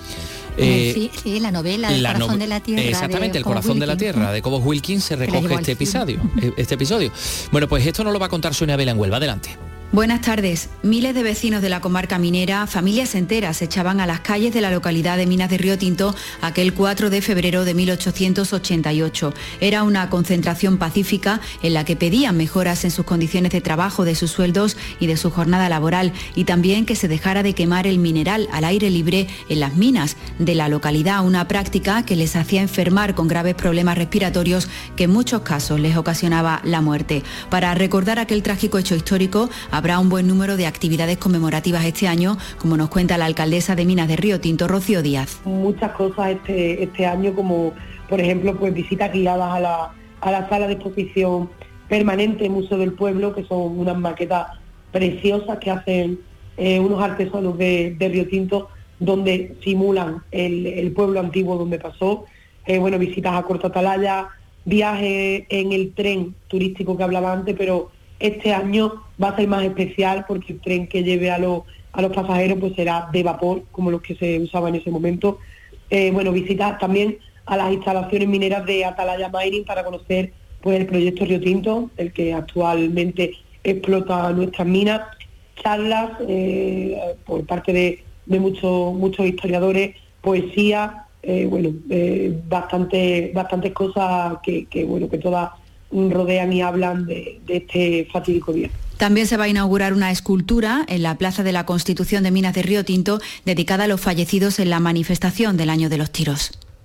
Eh, sí, sí, la novela El corazón de la tierra. Exactamente, El corazón de la tierra de Cobos Wilkins se recoge este episodio, e-, este episodio. Bueno, pues esto no lo va a contar Sonia Vela en Huelva. Adelante. Buenas tardes. Miles de vecinos de la comarca minera, familias enteras, se echaban a las calles de la localidad de Minas de Río Tinto aquel 4 de febrero de 1888. Era una concentración pacífica en la que pedían mejoras en sus condiciones de trabajo, de sus sueldos y de su jornada laboral y también que se dejara de quemar el mineral al aire libre en las minas de la localidad, una práctica que les hacía enfermar con graves problemas respiratorios que en muchos casos les ocasionaba la muerte. Para recordar aquel trágico hecho histórico, Habrá un buen número de actividades conmemorativas este año, como nos cuenta la alcaldesa de Minas de Río Tinto, Rocío Díaz. Muchas cosas este, este año, como por ejemplo pues visitas guiadas a la, a la sala de exposición permanente Museo del Pueblo, que son unas maquetas preciosas que hacen eh, unos artesanos de, Río Tinto, donde simulan el, pueblo antiguo donde pasó. Eh, bueno, visitas a Corta Atalaya, viajes en el tren turístico que hablaba antes, pero este año va a ser más especial porque el tren que lleve a los, a los pasajeros pues será de vapor, como los que se usaba en ese momento. Eh, bueno, visitas también a las instalaciones mineras de Atalaya Mining para conocer pues el proyecto Río Tinto, el que actualmente explota nuestras minas, charlas eh, por parte de, muchos muchos historiadores, poesía, eh, bueno, bastante, bastantes cosas que bueno que todas rodean y hablan de, este fatídico día. También se va a inaugurar una escultura en la Plaza de la Constitución de Minas de Río Tinto dedicada a los fallecidos en la manifestación del año de los tiros.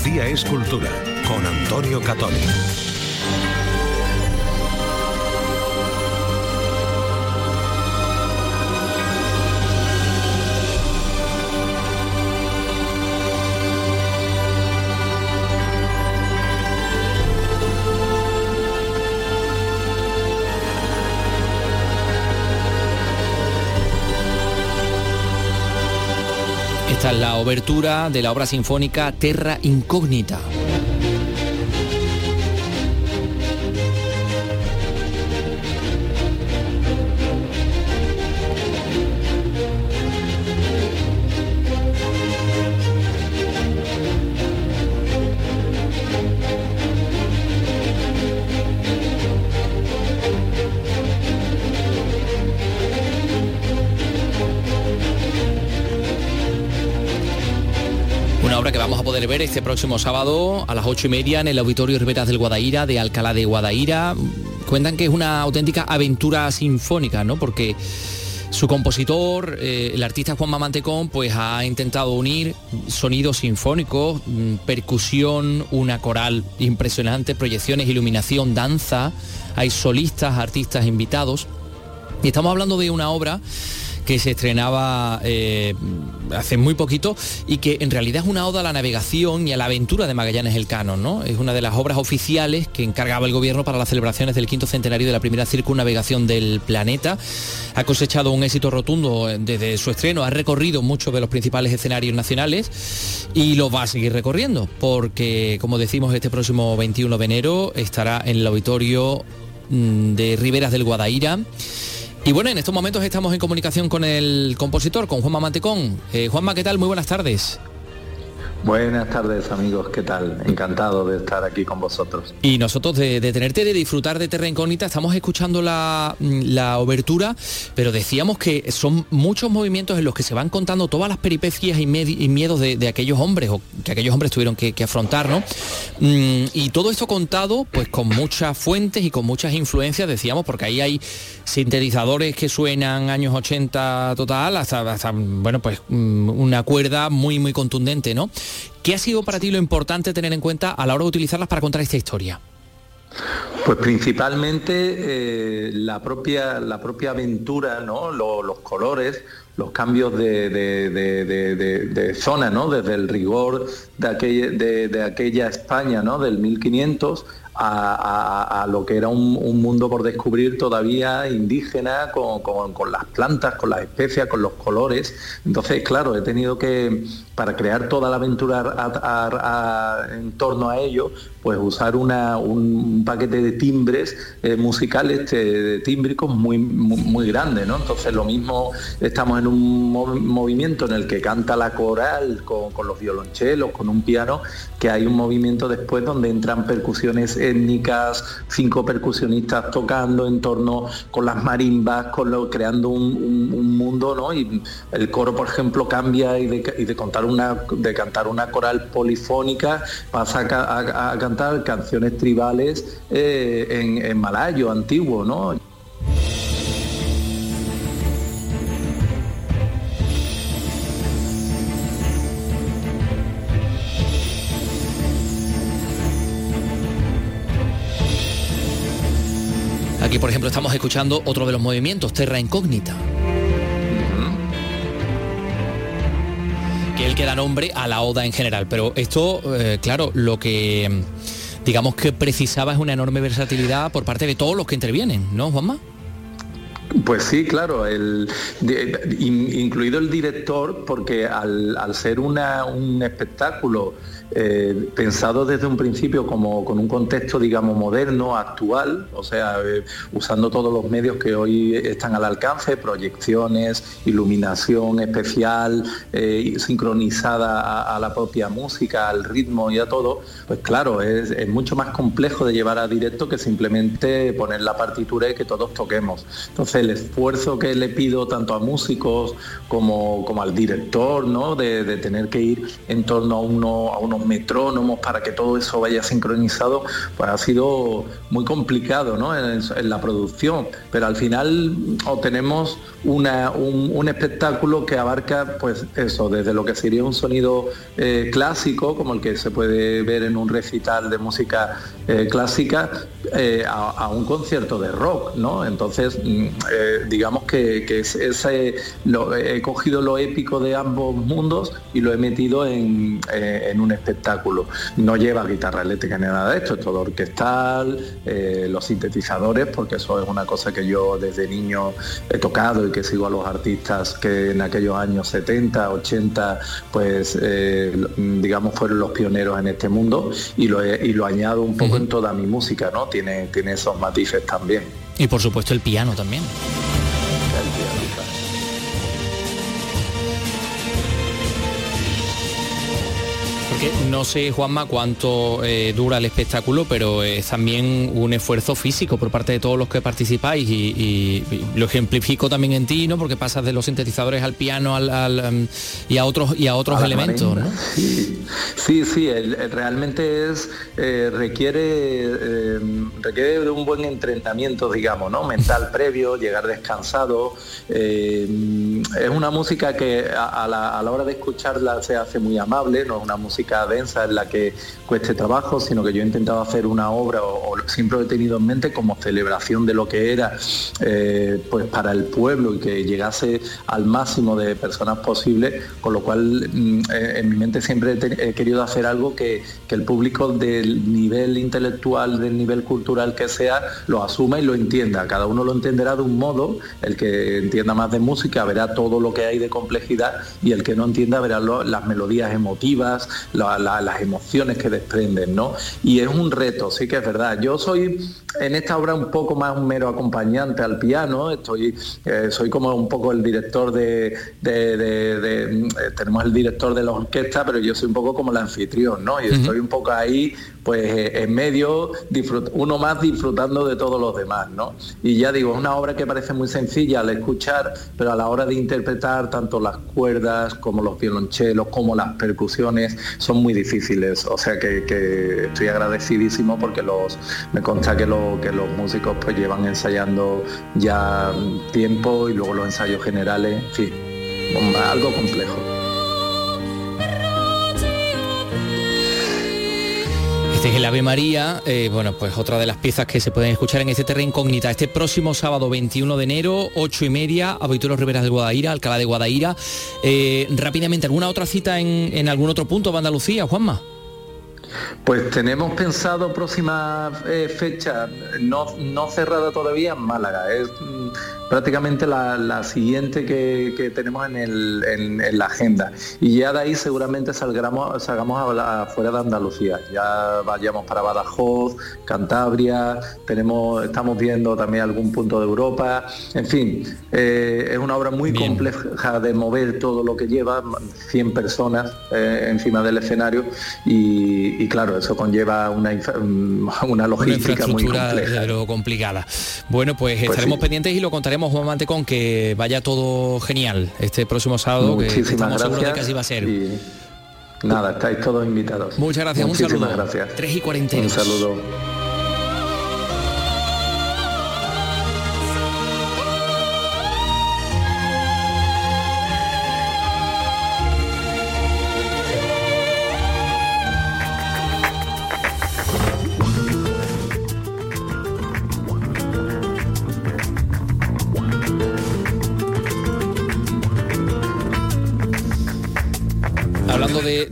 Andalucía es cultura, con Antonio Catoni. Esta es la obertura de la obra sinfónica Terra Incógnita. Este próximo sábado a las ocho y media en el Auditorio Riberas del Guadaira de Alcalá de Guadaira. Cuentan que es una auténtica aventura sinfónica, ¿no? Porque su compositor, eh, el artista Juan Mamantecón, pues ha intentado unir sonidos sinfónicos, mm, percusión, una coral impresionante, proyecciones, iluminación, danza. Hay solistas, artistas invitados. Y estamos hablando de una obra que se estrenaba eh, hace muy poquito y que en realidad es una oda a la navegación y a la aventura de Magallanes Elcano, ¿no? Es una de las obras oficiales que encargaba el gobierno para las celebraciones del quinto centenario de la primera circunnavegación del planeta. Ha cosechado un éxito rotundo desde su estreno, ha recorrido muchos de los principales escenarios nacionales y lo va a seguir recorriendo, porque como decimos este próximo 21 de enero estará en el auditorio mm, de Riberas del Guadaira. Y bueno, en estos momentos estamos en comunicación con el compositor, con Juanma Mantecón. Eh, Juanma, ¿qué tal? Muy buenas tardes. Buenas tardes amigos, ¿qué tal? Encantado de estar aquí con vosotros. Y nosotros de, tenerte, de disfrutar de Terra Incógnita, estamos escuchando la, la obertura, pero decíamos que son muchos movimientos en los que se van contando todas las peripecias y, miedos de, aquellos hombres, o que aquellos hombres tuvieron que, que afrontar, ¿no? Mm, y todo esto contado, pues con muchas fuentes y con muchas influencias, decíamos, porque ahí hay sintetizadores que suenan años 80 total, hasta, hasta, bueno, pues mm, una cuerda muy, muy contundente, ¿no? ¿Qué ha sido para ti lo importante tener en cuenta a la hora de utilizarlas para contar esta historia? Pues principalmente eh, la, propia, la propia aventura, ¿no? Lo- los colores, los cambios de, de- de- de- zona, ¿no? desde el rigor de aquella, de aquella España ¿no? del 1500 a, lo que era un, un mundo por descubrir todavía indígena, con, con- las plantas, con las especias, con los colores. Entonces, claro, he tenido que, para crear toda la aventura en torno a ello, pues usar un paquete de timbres eh, musicales, eh, de tímbricos muy, muy, grande, ¿no? Entonces lo mismo estamos en un mov- movimiento en el que canta la coral con, con los violonchelos, con un piano, que hay un movimiento después donde entran percusiones étnicas, cinco percusionistas tocando en torno con las marimbas, con lo, creando un, un- un mundo, ¿no? Y el coro, por ejemplo, cambia y de, contar una, de cantar una coral polifónica pasa a cantar canciones tribales eh, en, en malayo antiguo, ¿no? Por ejemplo, estamos escuchando otro de los movimientos, Terra Incógnita. Que el que da nombre a la oda en general. Pero esto, eh, claro, lo que mm, digamos que precisaba es una enorme versatilidad por parte de todos los que intervienen, ¿no, Juanma? Pues sí, claro, incluido el director, porque al, ser un espectáculo eh, pensado desde un principio como con un contexto, digamos, moderno, actual, o sea, eh, usando todos los medios que hoy están al alcance, proyecciones, iluminación especial, eh, sincronizada a, la propia música, al ritmo y a todo, pues claro, es, mucho más complejo de llevar a directo que simplemente poner la partitura y que todos toquemos. Entonces el esfuerzo que le pido tanto a músicos como, como al director, ¿no? De, tener que ir en torno a, uno, a metrónomos para que todo eso vaya sincronizado, pues ha sido muy complicado ¿no? en, en la producción. Pero al final obtenemos una- un, un espectáculo que abarca pues eso, desde lo que sería un sonido eh, clásico, como el que se puede ver en un recital de música eh, clásica, eh, a, un concierto de rock, ¿no? Entonces mm, digamos que, es, ese, he cogido lo épico de ambos mundos y lo he metido en, un espectáculo. No lleva guitarra eléctrica ni nada de esto, es todo orquestal, los sintetizadores, porque eso es una cosa que yo desde niño he tocado y que sigo a los artistas que en aquellos años 70, 80, pues digamos fueron los pioneros en este mundo y lo, y lo añado un poco en toda mi música, ¿no? Tiene, tiene esos matices también. Y por supuesto el piano también. No sé, Juanma, cuánto eh, dura el espectáculo, pero es también un esfuerzo físico por parte de todos los que participáis y, lo ejemplifico también en ti, ¿no? Porque pasas de los sintetizadores al piano al, um, y a otros y a otros elementos, ¿no? Sí, sí, realmente es eh, requiere eh, requiere de un buen entrenamiento, digamos, ¿no? Mental previo, llegar descansado. es una música que a la hora de escucharla se hace muy amable, no es una música densa en la que cueste trabajo, sino que yo he intentado hacer una obra o, siempre lo he tenido en mente como celebración de lo que era eh, pues para el pueblo y que llegase al máximo de personas posible, con lo cual mm, eh, en mi mente siempre he, querido hacer algo que, el público del nivel intelectual, del nivel cultural que sea, lo asuma y lo entienda. Cada uno lo entenderá de un modo, el que entienda más de música verá todo lo que hay de complejidad y el que no entienda verá las melodías emotivas, las emociones que desprenden, ¿no? Y es un reto, sí que es verdad. Yo soy en esta obra un poco más un mero acompañante al piano, estoy, eh, soy como un poco el director de, eh, tenemos el director de la orquesta, pero yo soy un poco como el anfitrión, ¿no? Y estoy un poco ahí, pues eh, en medio, uno más disfrutando de todos los demás, ¿no? Y ya digo, es una obra que parece muy sencilla al escuchar, pero a la hora de interpretar tanto las cuerdas como los violonchelos, como las percusiones, son muy difíciles. O sea que, estoy agradecidísimo porque los, me consta que, que los músicos pues llevan ensayando ya tiempo y luego los ensayos generales, en fin, algo complejo. Este es el Ave María, eh, bueno, pues otra de las piezas que se pueden escuchar en este Terra Incógnita. Este próximo sábado 21 de enero, 8 y media, Auditorio Riveras de Guadaira, Alcalá de Guadaira. Eh, rápidamente, ¿alguna otra cita en, algún otro punto de Andalucía, Juanma? Pues tenemos pensado próxima eh, fecha, no, no cerrada todavía, en Málaga. Es, mm, prácticamente la, siguiente que, tenemos en, la agenda. Y ya de ahí seguramente salgamos, salgamos afuera de Andalucía. Ya vayamos para Badajoz, Cantabria, tenemos, estamos viendo también algún punto de Europa. En fin, eh, es una obra muy compleja de mover todo lo que lleva, 100 personas eh, encima del escenario y, claro, eso conlleva una, una logística muy compleja. complicada. Bueno, pues, pues estaremos pendientes y lo contaremos Juan Mantecón, que vaya todo genial este próximo sábado, que estamos seguros de que así va a ser. nada, estáis todos invitados. Muchas gracias, Muchísimas un saludo. gracias. 3 y 42. Un saludo.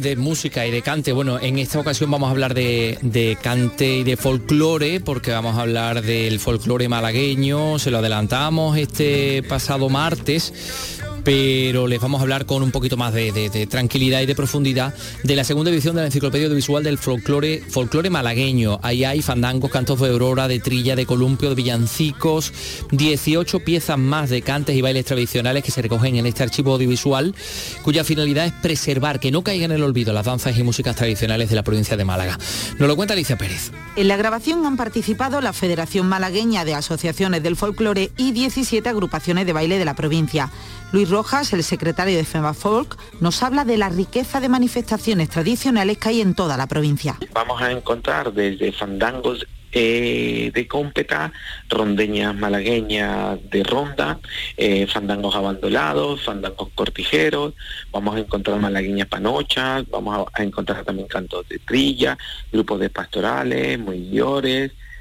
De, música y de cante, bueno, en esta ocasión vamos a hablar de, de cante y de folclore, porque vamos a hablar del folclore malagueño, se lo adelantamos este pasado martes pero les vamos a hablar con un poquito más de, tranquilidad y de profundidad de la segunda edición de la Enciclopedia Audiovisual del folclore, folclore malagueño. Ahí hay fandangos, cantos de aurora, de trilla, de columpio, de villancicos, 18 piezas más de cantes y bailes tradicionales que se recogen en este archivo audiovisual, cuya finalidad es preservar, que no caigan en el olvido las danzas y músicas tradicionales de la provincia de Málaga. Nos lo cuenta Alicia Pérez. En la grabación han participado la Federación Malagueña de Asociaciones del Folclore y 17 agrupaciones de baile de la provincia. Luis Rojas, el secretario de FEMAFOLK, nos habla de la riqueza de manifestaciones tradicionales que hay en toda la provincia. Vamos a encontrar desde fandangos eh, de cómpeta, rondeñas malagueñas de ronda, eh, fandangos abandonados, fandangos cortijeros, vamos a encontrar malagueñas panochas, vamos a, encontrar también cantos de trilla, grupos de pastorales, muy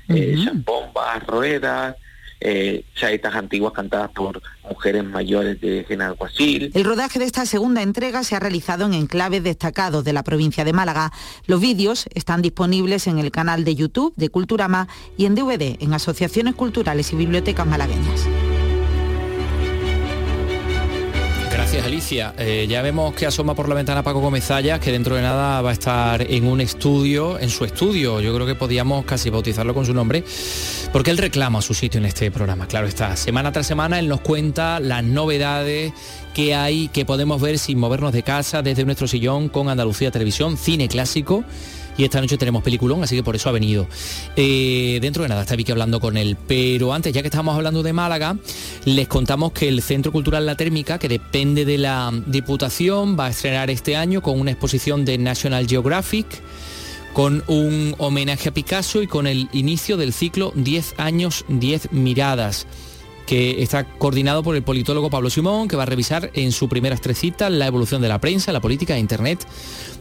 eh, chambombas, ruedas, eh, antiguas cantadas por mujeres mayores de Genalguasil. El rodaje de esta segunda entrega se ha realizado en enclaves destacados de la provincia de Málaga. Los vídeos están disponibles en el canal de YouTube de Culturama y en DVD en asociaciones culturales y bibliotecas malagueñas. Gracias, Alicia. Eh, ya vemos que asoma por la ventana Paco Gómez que dentro de nada va a estar en un estudio, en su estudio. Yo creo que podíamos casi bautizarlo con su nombre, porque él reclama su sitio en este programa. Claro está, semana tras semana él nos cuenta las novedades que hay, que podemos ver sin movernos de casa desde nuestro sillón con Andalucía Televisión, cine clásico y esta noche tenemos peliculón, así que por eso ha venido. Eh, dentro de nada está Vicky hablando con él, pero antes, ya que estamos hablando de Málaga, les contamos que el Centro Cultural La Térmica, que depende de la Diputación, va a estrenar este año con una exposición de National Geographic con un homenaje a Picasso y con el inicio del ciclo 10 años, 10 miradas que está coordinado por el politólogo Pablo Simón, que va a revisar en su primera tres citas la evolución de la prensa, la política e Internet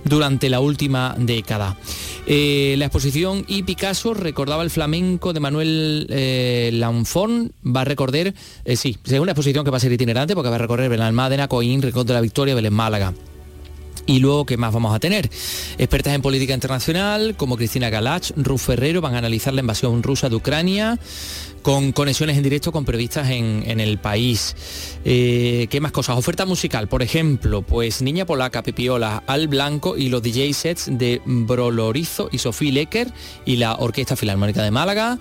durante la última década. Eh, la exposición y Picasso recordaba el flamenco de Manuel eh, Lanfón, va a recorrer, eh, sí, es una exposición que va a ser itinerante porque va a recorrer Benalmádena, Coín, Rincón de la Victoria, Belén Málaga. Y luego, ¿qué más vamos a tener? Expertas en política internacional como Cristina Galach, Ruf Ferrero van a analizar la invasión rusa de Ucrania con conexiones en directo con periodistas en, el país. Eh, ¿Qué más cosas? Oferta musical, por ejemplo, pues Niña Polaca, Pipiola, Al Blanco y los DJ sets de Brolorizo y Sofía Lecker y la Orquesta Filarmónica de Málaga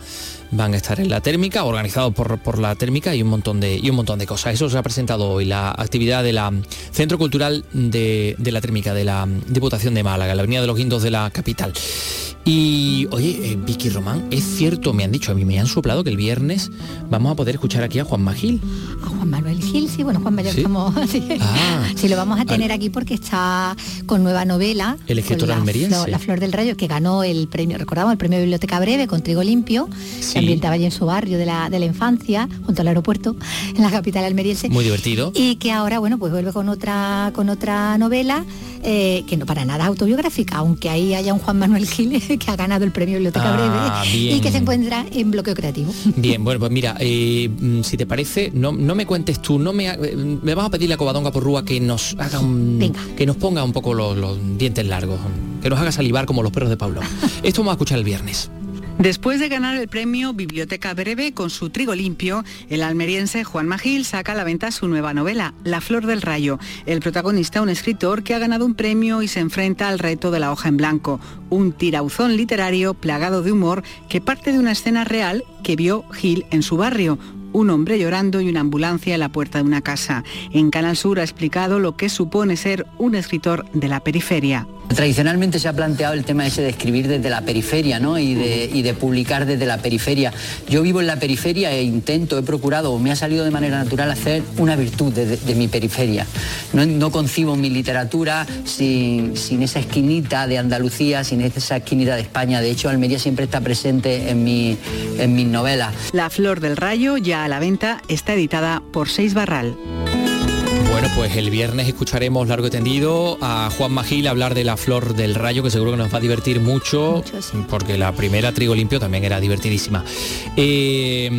van a estar en la térmica, organizados por, la térmica y un montón de y un montón de cosas. Eso se ha presentado hoy, la actividad de la Centro Cultural de, de la Térmica, de la Diputación de Málaga, la Avenida de los Guindos de la capital. Y oye, eh, Vicky Román, es cierto, me han dicho, a mí me han soplado que el viernes vamos a poder escuchar aquí a Juan Magil. A Juan Manuel Gil, sí, bueno, Juan Manuel estamos ah. sí, lo vamos a tener aquí porque está con nueva novela. El escritor almeriense. la Flor del Rayo, que ganó el premio, recordamos, el premio Biblioteca Breve con Trigo Limpio, se ambientaba allí en su barrio de la, de la infancia, junto al aeropuerto, en la capital almeriense. Muy divertido. Y que ahora, bueno, pues vuelve con otra, con otra novela eh, que no para nada autobiográfica, aunque ahí haya un Juan Manuel Gil que ha ganado el premio Biblioteca ah, Breve y que se encuentra en bloqueo creativo. Bien, bueno, pues mira, eh, mm, si te parece, no, no me cuentes tú, no me, eh, me vas a pedir la Covadonga por Rúa que nos haga un, que nos ponga un poco los, los dientes largos, que nos haga salivar como los perros de Pablo. Esto vamos a escuchar el viernes. Después de ganar el premio Biblioteca Breve con su trigo limpio, el almeriense Juan Magil saca a la venta su nueva novela, La Flor del Rayo. El protagonista, un escritor que ha ganado un premio y se enfrenta al reto de la hoja en blanco, un tirauzón literario plagado de humor que parte de una escena real que vio Gil en su barrio, un hombre llorando y una ambulancia en la puerta de una casa. En Canal Sur ha explicado lo que supone ser un escritor de la periferia. Tradicionalmente se ha planteado el tema ese de escribir desde la periferia ¿no? y, de, publicar desde la periferia. Yo vivo en la periferia e intento, he procurado o me ha salido de manera natural hacer una virtud de, mi periferia. No, concibo mi literatura sin, sin, esa esquinita de Andalucía, sin esa esquinita de España. De hecho, Almería siempre está presente en, mi, en mis novelas. La Flor del Rayo, ya a la venta, está editada por Seis Barral. Bueno, pues el viernes escucharemos largo y tendido a Juan Magil hablar de la flor del rayo, que seguro que nos va a divertir mucho, porque la primera Trigo Limpio también era divertidísima. Eh,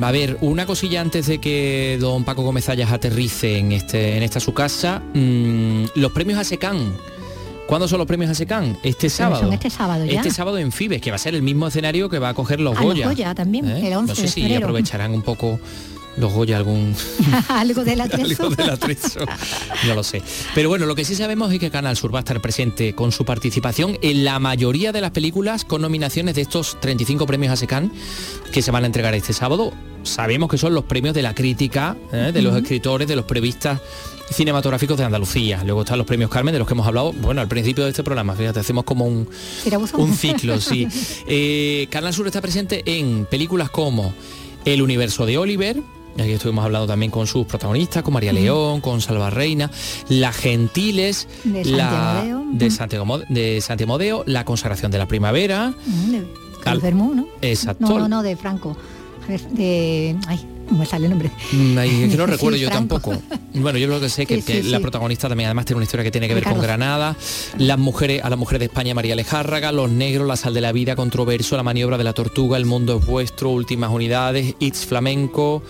a ver, una cosilla antes de que don Paco Gómez Ayas aterrice en, este, en esta su casa. Mm, los premios a Secán. ¿Cuándo son los premios a Secan? Este sábado. este sábado ya. Este sábado en Fibes, que va a ser el mismo escenario que va a coger los Goya. Los Goya también, ¿Eh? el 11 No sé si aprovecharán un poco los Goya algún algo del atrezo. no lo sé. Pero bueno, lo que sí sabemos es que Canal Sur va a estar presente con su participación en la mayoría de las películas con nominaciones de estos 35 premios a SECAN que se van a entregar este sábado. Sabemos que son los premios de la crítica, ¿eh? de los escritores, de los previstas cinematográficos de Andalucía. Luego están los premios Carmen, de los que hemos hablado, bueno, al principio de este programa, fíjate, hacemos como un, un ciclo, sí. Eh, Canal Sur está presente en películas como El universo de Oliver, Aquí estuvimos hablando también con sus protagonistas, con María León, con Salva Reina, Las Gentiles, de la de Santiago, de Santiago La consagración de la primavera. de Carlos ¿no? Exacto. No, no, no, de Franco. De, ay, me sale el nombre. Mm, es que no Sí, recuerdo yo Franco. tampoco. Bueno, yo creo que sé que, Sí, sí, que la protagonista también además tiene una historia que tiene que ver con. Granada, las mujeres, a las mujeres de España María Lejárraga, los negros, la sal de la vida, controverso, la maniobra de la tortuga, el mundo es vuestro, últimas unidades, It's flamenco.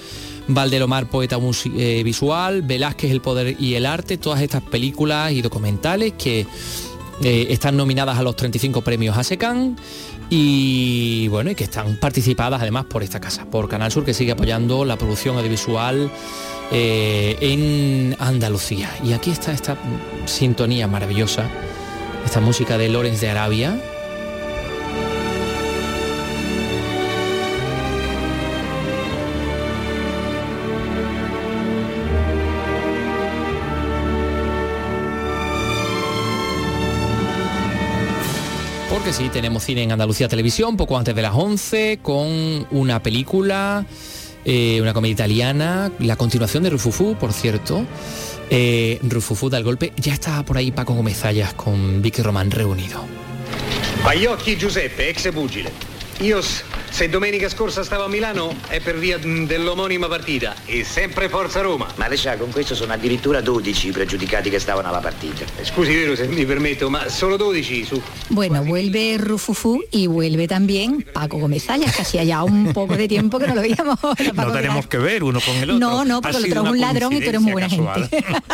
Valdelomar, poeta eh, visual, Velázquez, el poder y el arte, todas estas películas y documentales que eh, están nominadas a los 35 premios ASECAN y bueno, y que están participadas además por esta casa, por Canal Sur, que sigue apoyando la producción audiovisual eh, en Andalucía. Y aquí está esta sintonía maravillosa, esta música de Lorenz de Arabia. Sí, tenemos cine en Andalucía Televisión, poco antes de las 11, con una película, eh, una comedia italiana, la continuación de Rufufú, por cierto. Eh, Rufufú da el golpe. Ya está por ahí Paco Gómez con Vicky Román reunido. Giuseppe, ex se domenica scorsa stavo a Milano, è per via dell'omonima partita. E sempre Forza Roma. Ma sa, con questo sono addirittura 12 i pregiudicati che stavano alla partita. Scusi, vero, se mi permetto, ma solo 12 su... Bueno, vuelve Rufufú y vuelve también Paco Gómez Zayas, que hacía ya un poco de tiempo que no lo veíamos. No tenemos que ver uno con el otro. No, no, porque el otro es un ladrón y tú eres muy buena coincidencia gente.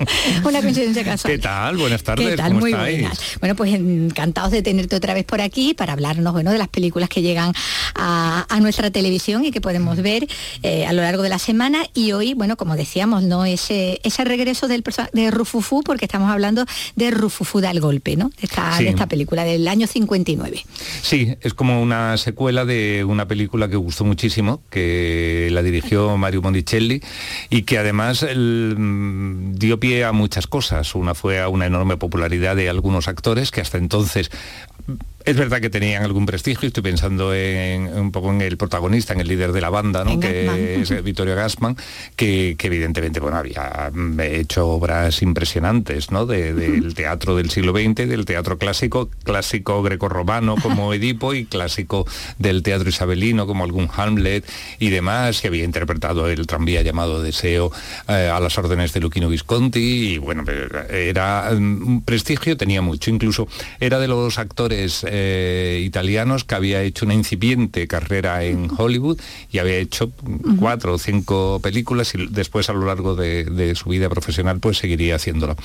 Una coincidencia casual. ¿Qué tal? Buenas tardes, ¿Qué tal? ¿cómo Muy estáis? buenas. Bueno, pues encantados de tenerte otra vez por aquí para hablarnos bueno, de las películas que llegan a, a nuestra televisión y que podemos ver eh, a lo largo de la semana. Y hoy, bueno, como decíamos, no ese, ese regreso del de Rufufú, porque estamos hablando de Rufufú da el golpe, ¿no? De esta, Sí. de esta película del año 59. Sí, es como una secuela de una película que gustó muchísimo, que la dirigió Mario Monicelli y que además el, mm, dio pie a muchas cosas. Una fue a una enorme popularidad de algunos actores que hasta entonces es verdad que tenían algún prestigio, estoy pensando en, un poco en el protagonista, en el líder de la banda, ¿no? Que Gassman. es eh, Vittorio Gassman, que, que evidentemente bueno, había hecho obras impresionantes ¿no? De- del teatro del siglo XX, del teatro clásico, clásico grecorromano como Edipo y clásico del teatro isabelino como algún Hamlet y demás, que había interpretado el tranvía llamado Deseo eh, a las órdenes de Luchino Visconti y bueno, era mm, un prestigio, tenía mucho, incluso era de los actores eh, italianos que había hecho una incipiente carrera en Hollywood y había hecho cuatro o cinco películas y después a lo largo de, de su vida profesional pues seguiría haciéndolo.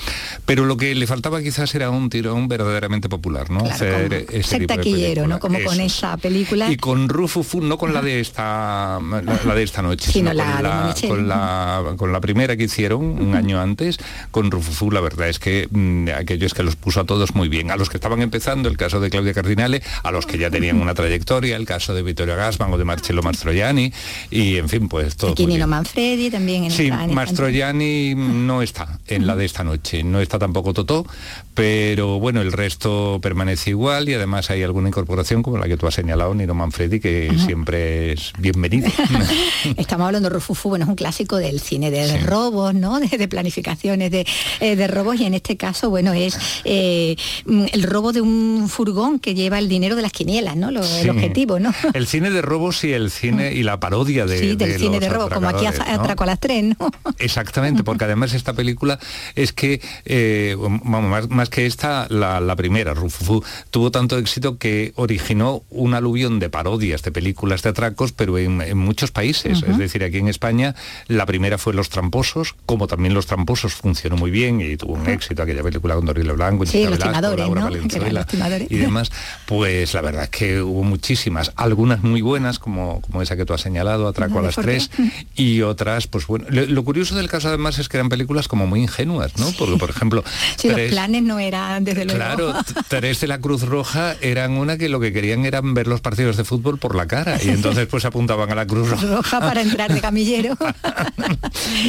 Pero lo que le faltaba quizás era un tirón verdaderamente popular, ¿no? Hacer ese Ser tipo de taquillero. ¿no? Como con esa película. Y con Rufufu, no con la de esta la, la de esta noche, Sino sino la con, de la, Monicelli. con, la, con la primera que hicieron un año antes, con Rufufu, la verdad es que mm, aquello es que los puso a todos muy bien. A los que estaban empezando, el caso de Claudia Cardinale, a los que ya tenían una trayectoria, el caso de Vittorio Gassman o de Marcello Mastroianni, y en fin, pues todo. Bien. Manfredi también en Sí, esta- Mastroianni no está en la de esta noche, no está tampoco Totó, pero bueno, el resto permanece igual y además hay alguna incorporación como la que tú has señalado, Nino Manfredi, que siempre es bienvenido. Estamos hablando de Rufufu, bueno, es un clásico del cine de robos, ¿no? De, de planificaciones de, eh, de robos y en este caso, bueno, es eh, mm, el robo de un furgón que lleva el dinero de las quinielas, ¿no? Lo- Sí. El objetivo, ¿no? El cine de robos y el cine y la parodia de, sí, del de cine de robos, como aquí atraco a las tres, ¿no? Exactamente, porque además esta película es que, eh, vamos, más, más que esta, la, la primera, Rufufu, tuvo tanto éxito que originó un aluvión de parodias de películas de atracos, pero en, en muchos países. Es decir, aquí en España la primera fue Los Tramposos, como también Los Tramposos funcionó muy bien y tuvo un éxito aquella película con Dorillo Blanco, Sí, los Velasco, Laura ¿no? Valenzuela y demás, pues la verdad es que hubo muchísimas, algunas muy buenas, como, como esa que tú has señalado, Atraco a las tres, y otras, pues bueno, lo, lo curioso del caso además es que eran películas como muy ingenuas, ¿no? Porque, por ejemplo, Sí, los planes no eran desde luego. Claro, tres de la Cruz Roja eran una que lo que querían era ver los partidos de fútbol por la cara y entonces pues apuntaban a la Cruz Roja roja para entrar de camillero.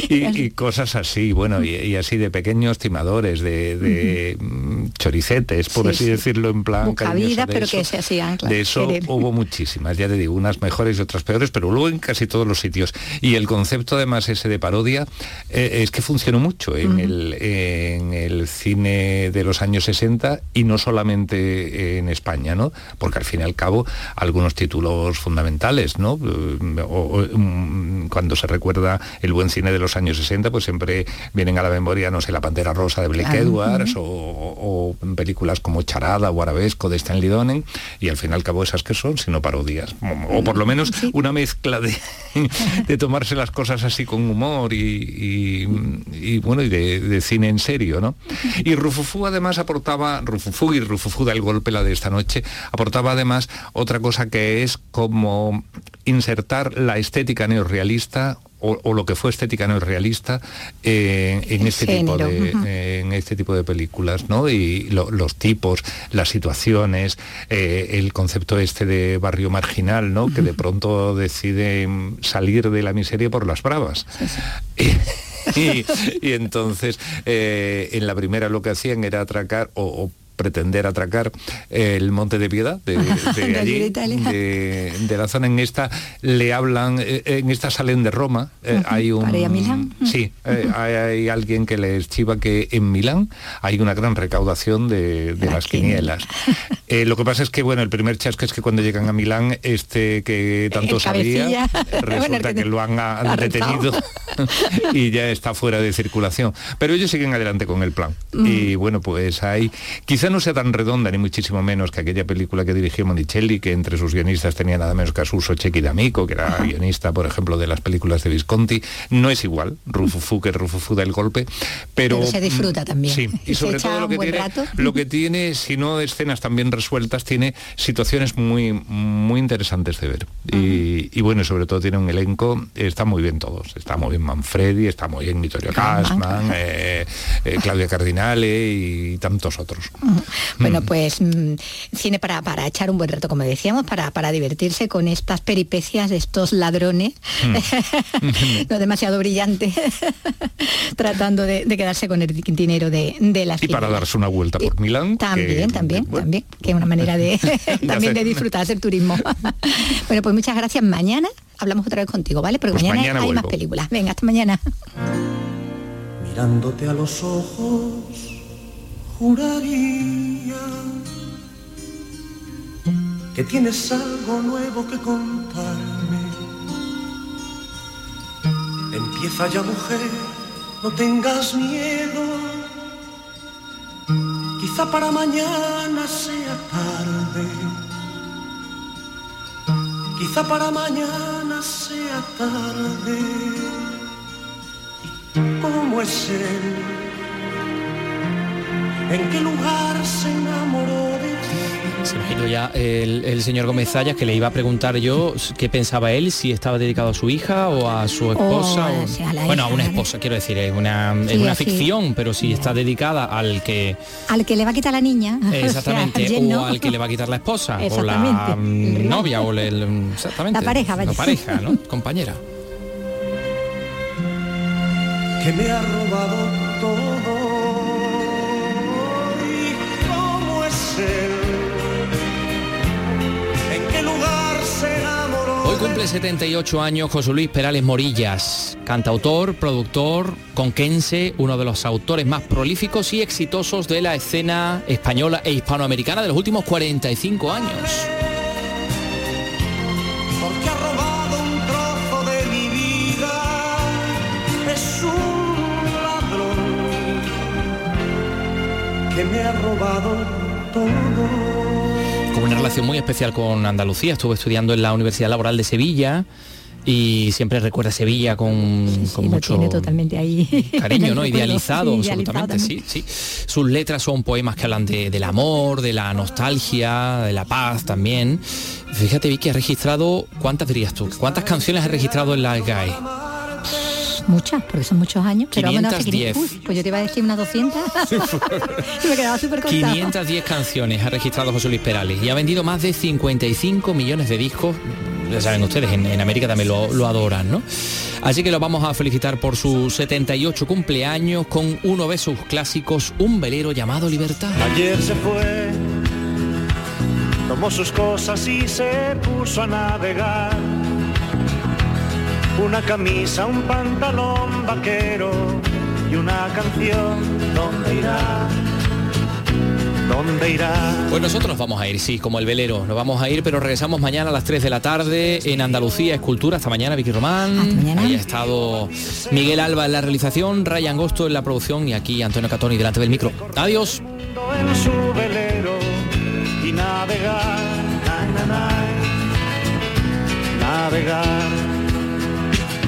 y, y cosas así, bueno, y, y así de pequeños timadores, de, de, mm, choricetes, por así decirlo, en plan de pero eso. que se hacían. claro, De eso querer. hubo muchísimas, ya te digo, unas mejores y otras peores, pero luego en casi todos los sitios. Y el concepto además ese de parodia eh, es que funcionó mucho en, el, en el cine de los años 60 y no solamente en España, ¿no? Porque al fin y al cabo algunos títulos fundamentales, ¿no? Eh, o- o, mm, cuando se recuerda el buen cine de los años 60, pues siempre vienen a la memoria, no sé, La Pantera Rosa de Blake. Edwards o, o películas como Charada o Arabesco de Stanley Donen y al fin y al cabo esas que son, sino parodias. O, por lo menos una mezcla de, de tomarse las cosas así con humor y, y- y, bueno, y de, de cine en serio, ¿no? Y Rufufú además aportaba, Rufufú y Rufufú da el golpe la de esta noche, aportaba además otra cosa que es como insertar la estética neorrealista o, o lo que fue estética neorrealista eh, en este tipo de eh, en este tipo de películas, ¿no? Y lo- los tipos, las situaciones, eh, el concepto este de barrio marginal, ¿no? Que de pronto decide mm, salir de la miseria por las bravas. Y, y entonces eh, en la primera lo que hacían era atracar o, o pretender atracar el Monte de Piedad de, allí de la zona. En esta le hablan, eh, en esta salen de Roma. eh, hay un para Milán. Sí, eh, hay, hay alguien que les chiva que en Milán hay una gran recaudación de, de las quinielas. Eh, lo que pasa es que bueno, el primer chasco es que cuando llegan a Milán, este que tanto El sabía, cabecilla. resulta Bueno, que que lo han, han arrestado. detenido y ya está fuera de circulación. Pero ellos siguen adelante con el plan. Mm. Y bueno, pues hay, quizá no sea tan redonda ni muchísimo menos que aquella película que dirigió Monicelli, que entre sus guionistas tenía nada menos que a Suso Chechi D'Amico, que era guionista, por ejemplo, de las películas de Visconti. No es igual, Rufufu que Rufufu da el golpe, pero... Pero se disfruta también. Sí, y sobre echa todo lo un que, buen tiene, rato. lo que tiene, si no escenas también resueltas, tiene situaciones muy, muy interesantes de ver. Y, y bueno, sobre todo tiene un elenco, está muy bien todos. Está muy bien Manfredi, está muy bien Vittorio Gassman, eh, eh, Claudia Cardinale y tantos otros. Bueno, pues mm, cine para, para echar un buen rato, como decíamos, para, para divertirse con estas peripecias de estos ladrones, no demasiado brillante, tratando de, de quedarse con el dinero de, de las Y para darse una vuelta por Milán. También, que- también, también, que es una manera de también de hacer- disfrutar del turismo. bueno, pues muchas gracias. Mañana hablamos otra vez contigo, ¿vale? Porque Pues mañana, mañana hay más películas. Venga, hasta mañana. mirándote a los ojos, juraría que tienes algo nuevo que contarme. Empieza ya mujer, no tengas miedo. Quizá para mañana sea tarde. Quizá para mañana sea tarde. ¿Cómo es él? ¿En qué lugar se enamoró de ti? Se me ha ido ya el, el señor Gómez Zayas que le iba a preguntar yo qué pensaba él, si estaba dedicado a su hija o a su esposa. O, o- o sea, a la bueno, a una ¿vale? esposa, quiero decir, es una, es una ficción, pero si está dedicada al que Al que le va a quitar la niña. o sea, exactamente o no. al que le va a quitar la esposa o la novia o el, el- exactamente La pareja, vaya. la pareja, ¿no? Compañera. que me ha robado todo. Cumple 78 años José Luis Perales Morillas, cantautor, productor, conquense, uno de los autores más prolíficos y exitosos de la escena española e hispanoamericana de los últimos 45 años. Porque ha robado un de mi vida. Ladrón me ha robado relación muy especial con Andalucía, estuve estudiando en la Universidad Laboral de Sevilla y siempre recuerda Sevilla con, con Y lo mucho tiene totalmente ahí. cariño, ¿no? Recuerdo, Idealizado, sí, idealizado absolutamente, sí, sí. Sus letras son poemas que hablan de- del amor, de la nostalgia, de la paz también. Fíjate, Vicky, ha registrado, ¿cuántas dirías tú? ¿Cuántas canciones ha registrado en la GAE? Muchas, porque son muchos años. Pero vamos, no sé, 510. uy, pues yo te iba a decir unas 200. y me quedaba súper cortado. 510 canciones ha registrado José Luis Perales y ha vendido más de 55 millones de discos. ya saben ustedes, en, América también lo, lo, adoran, ¿no? Así que lo vamos a felicitar por su 78 cumpleaños con uno de sus clásicos, un velero llamado Libertad. Ayer se fue, tomó sus cosas y se puso a navegar. Una camisa, un pantalón vaquero y una canción, ¿dónde irá? ¿Dónde irá? Pues nosotros nos vamos a ir, sí, como el velero. Nos vamos a ir, pero regresamos mañana a las 3 de la tarde en Andalucía Escultura. Hasta mañana, Vicky Román. Ahí ha estado Miguel Alba en la realización, Ryan Gosto en la producción y aquí Antonio Catoni delante del micro. Adiós. En su velero y navegar, navegar.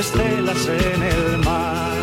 estelas en el mar.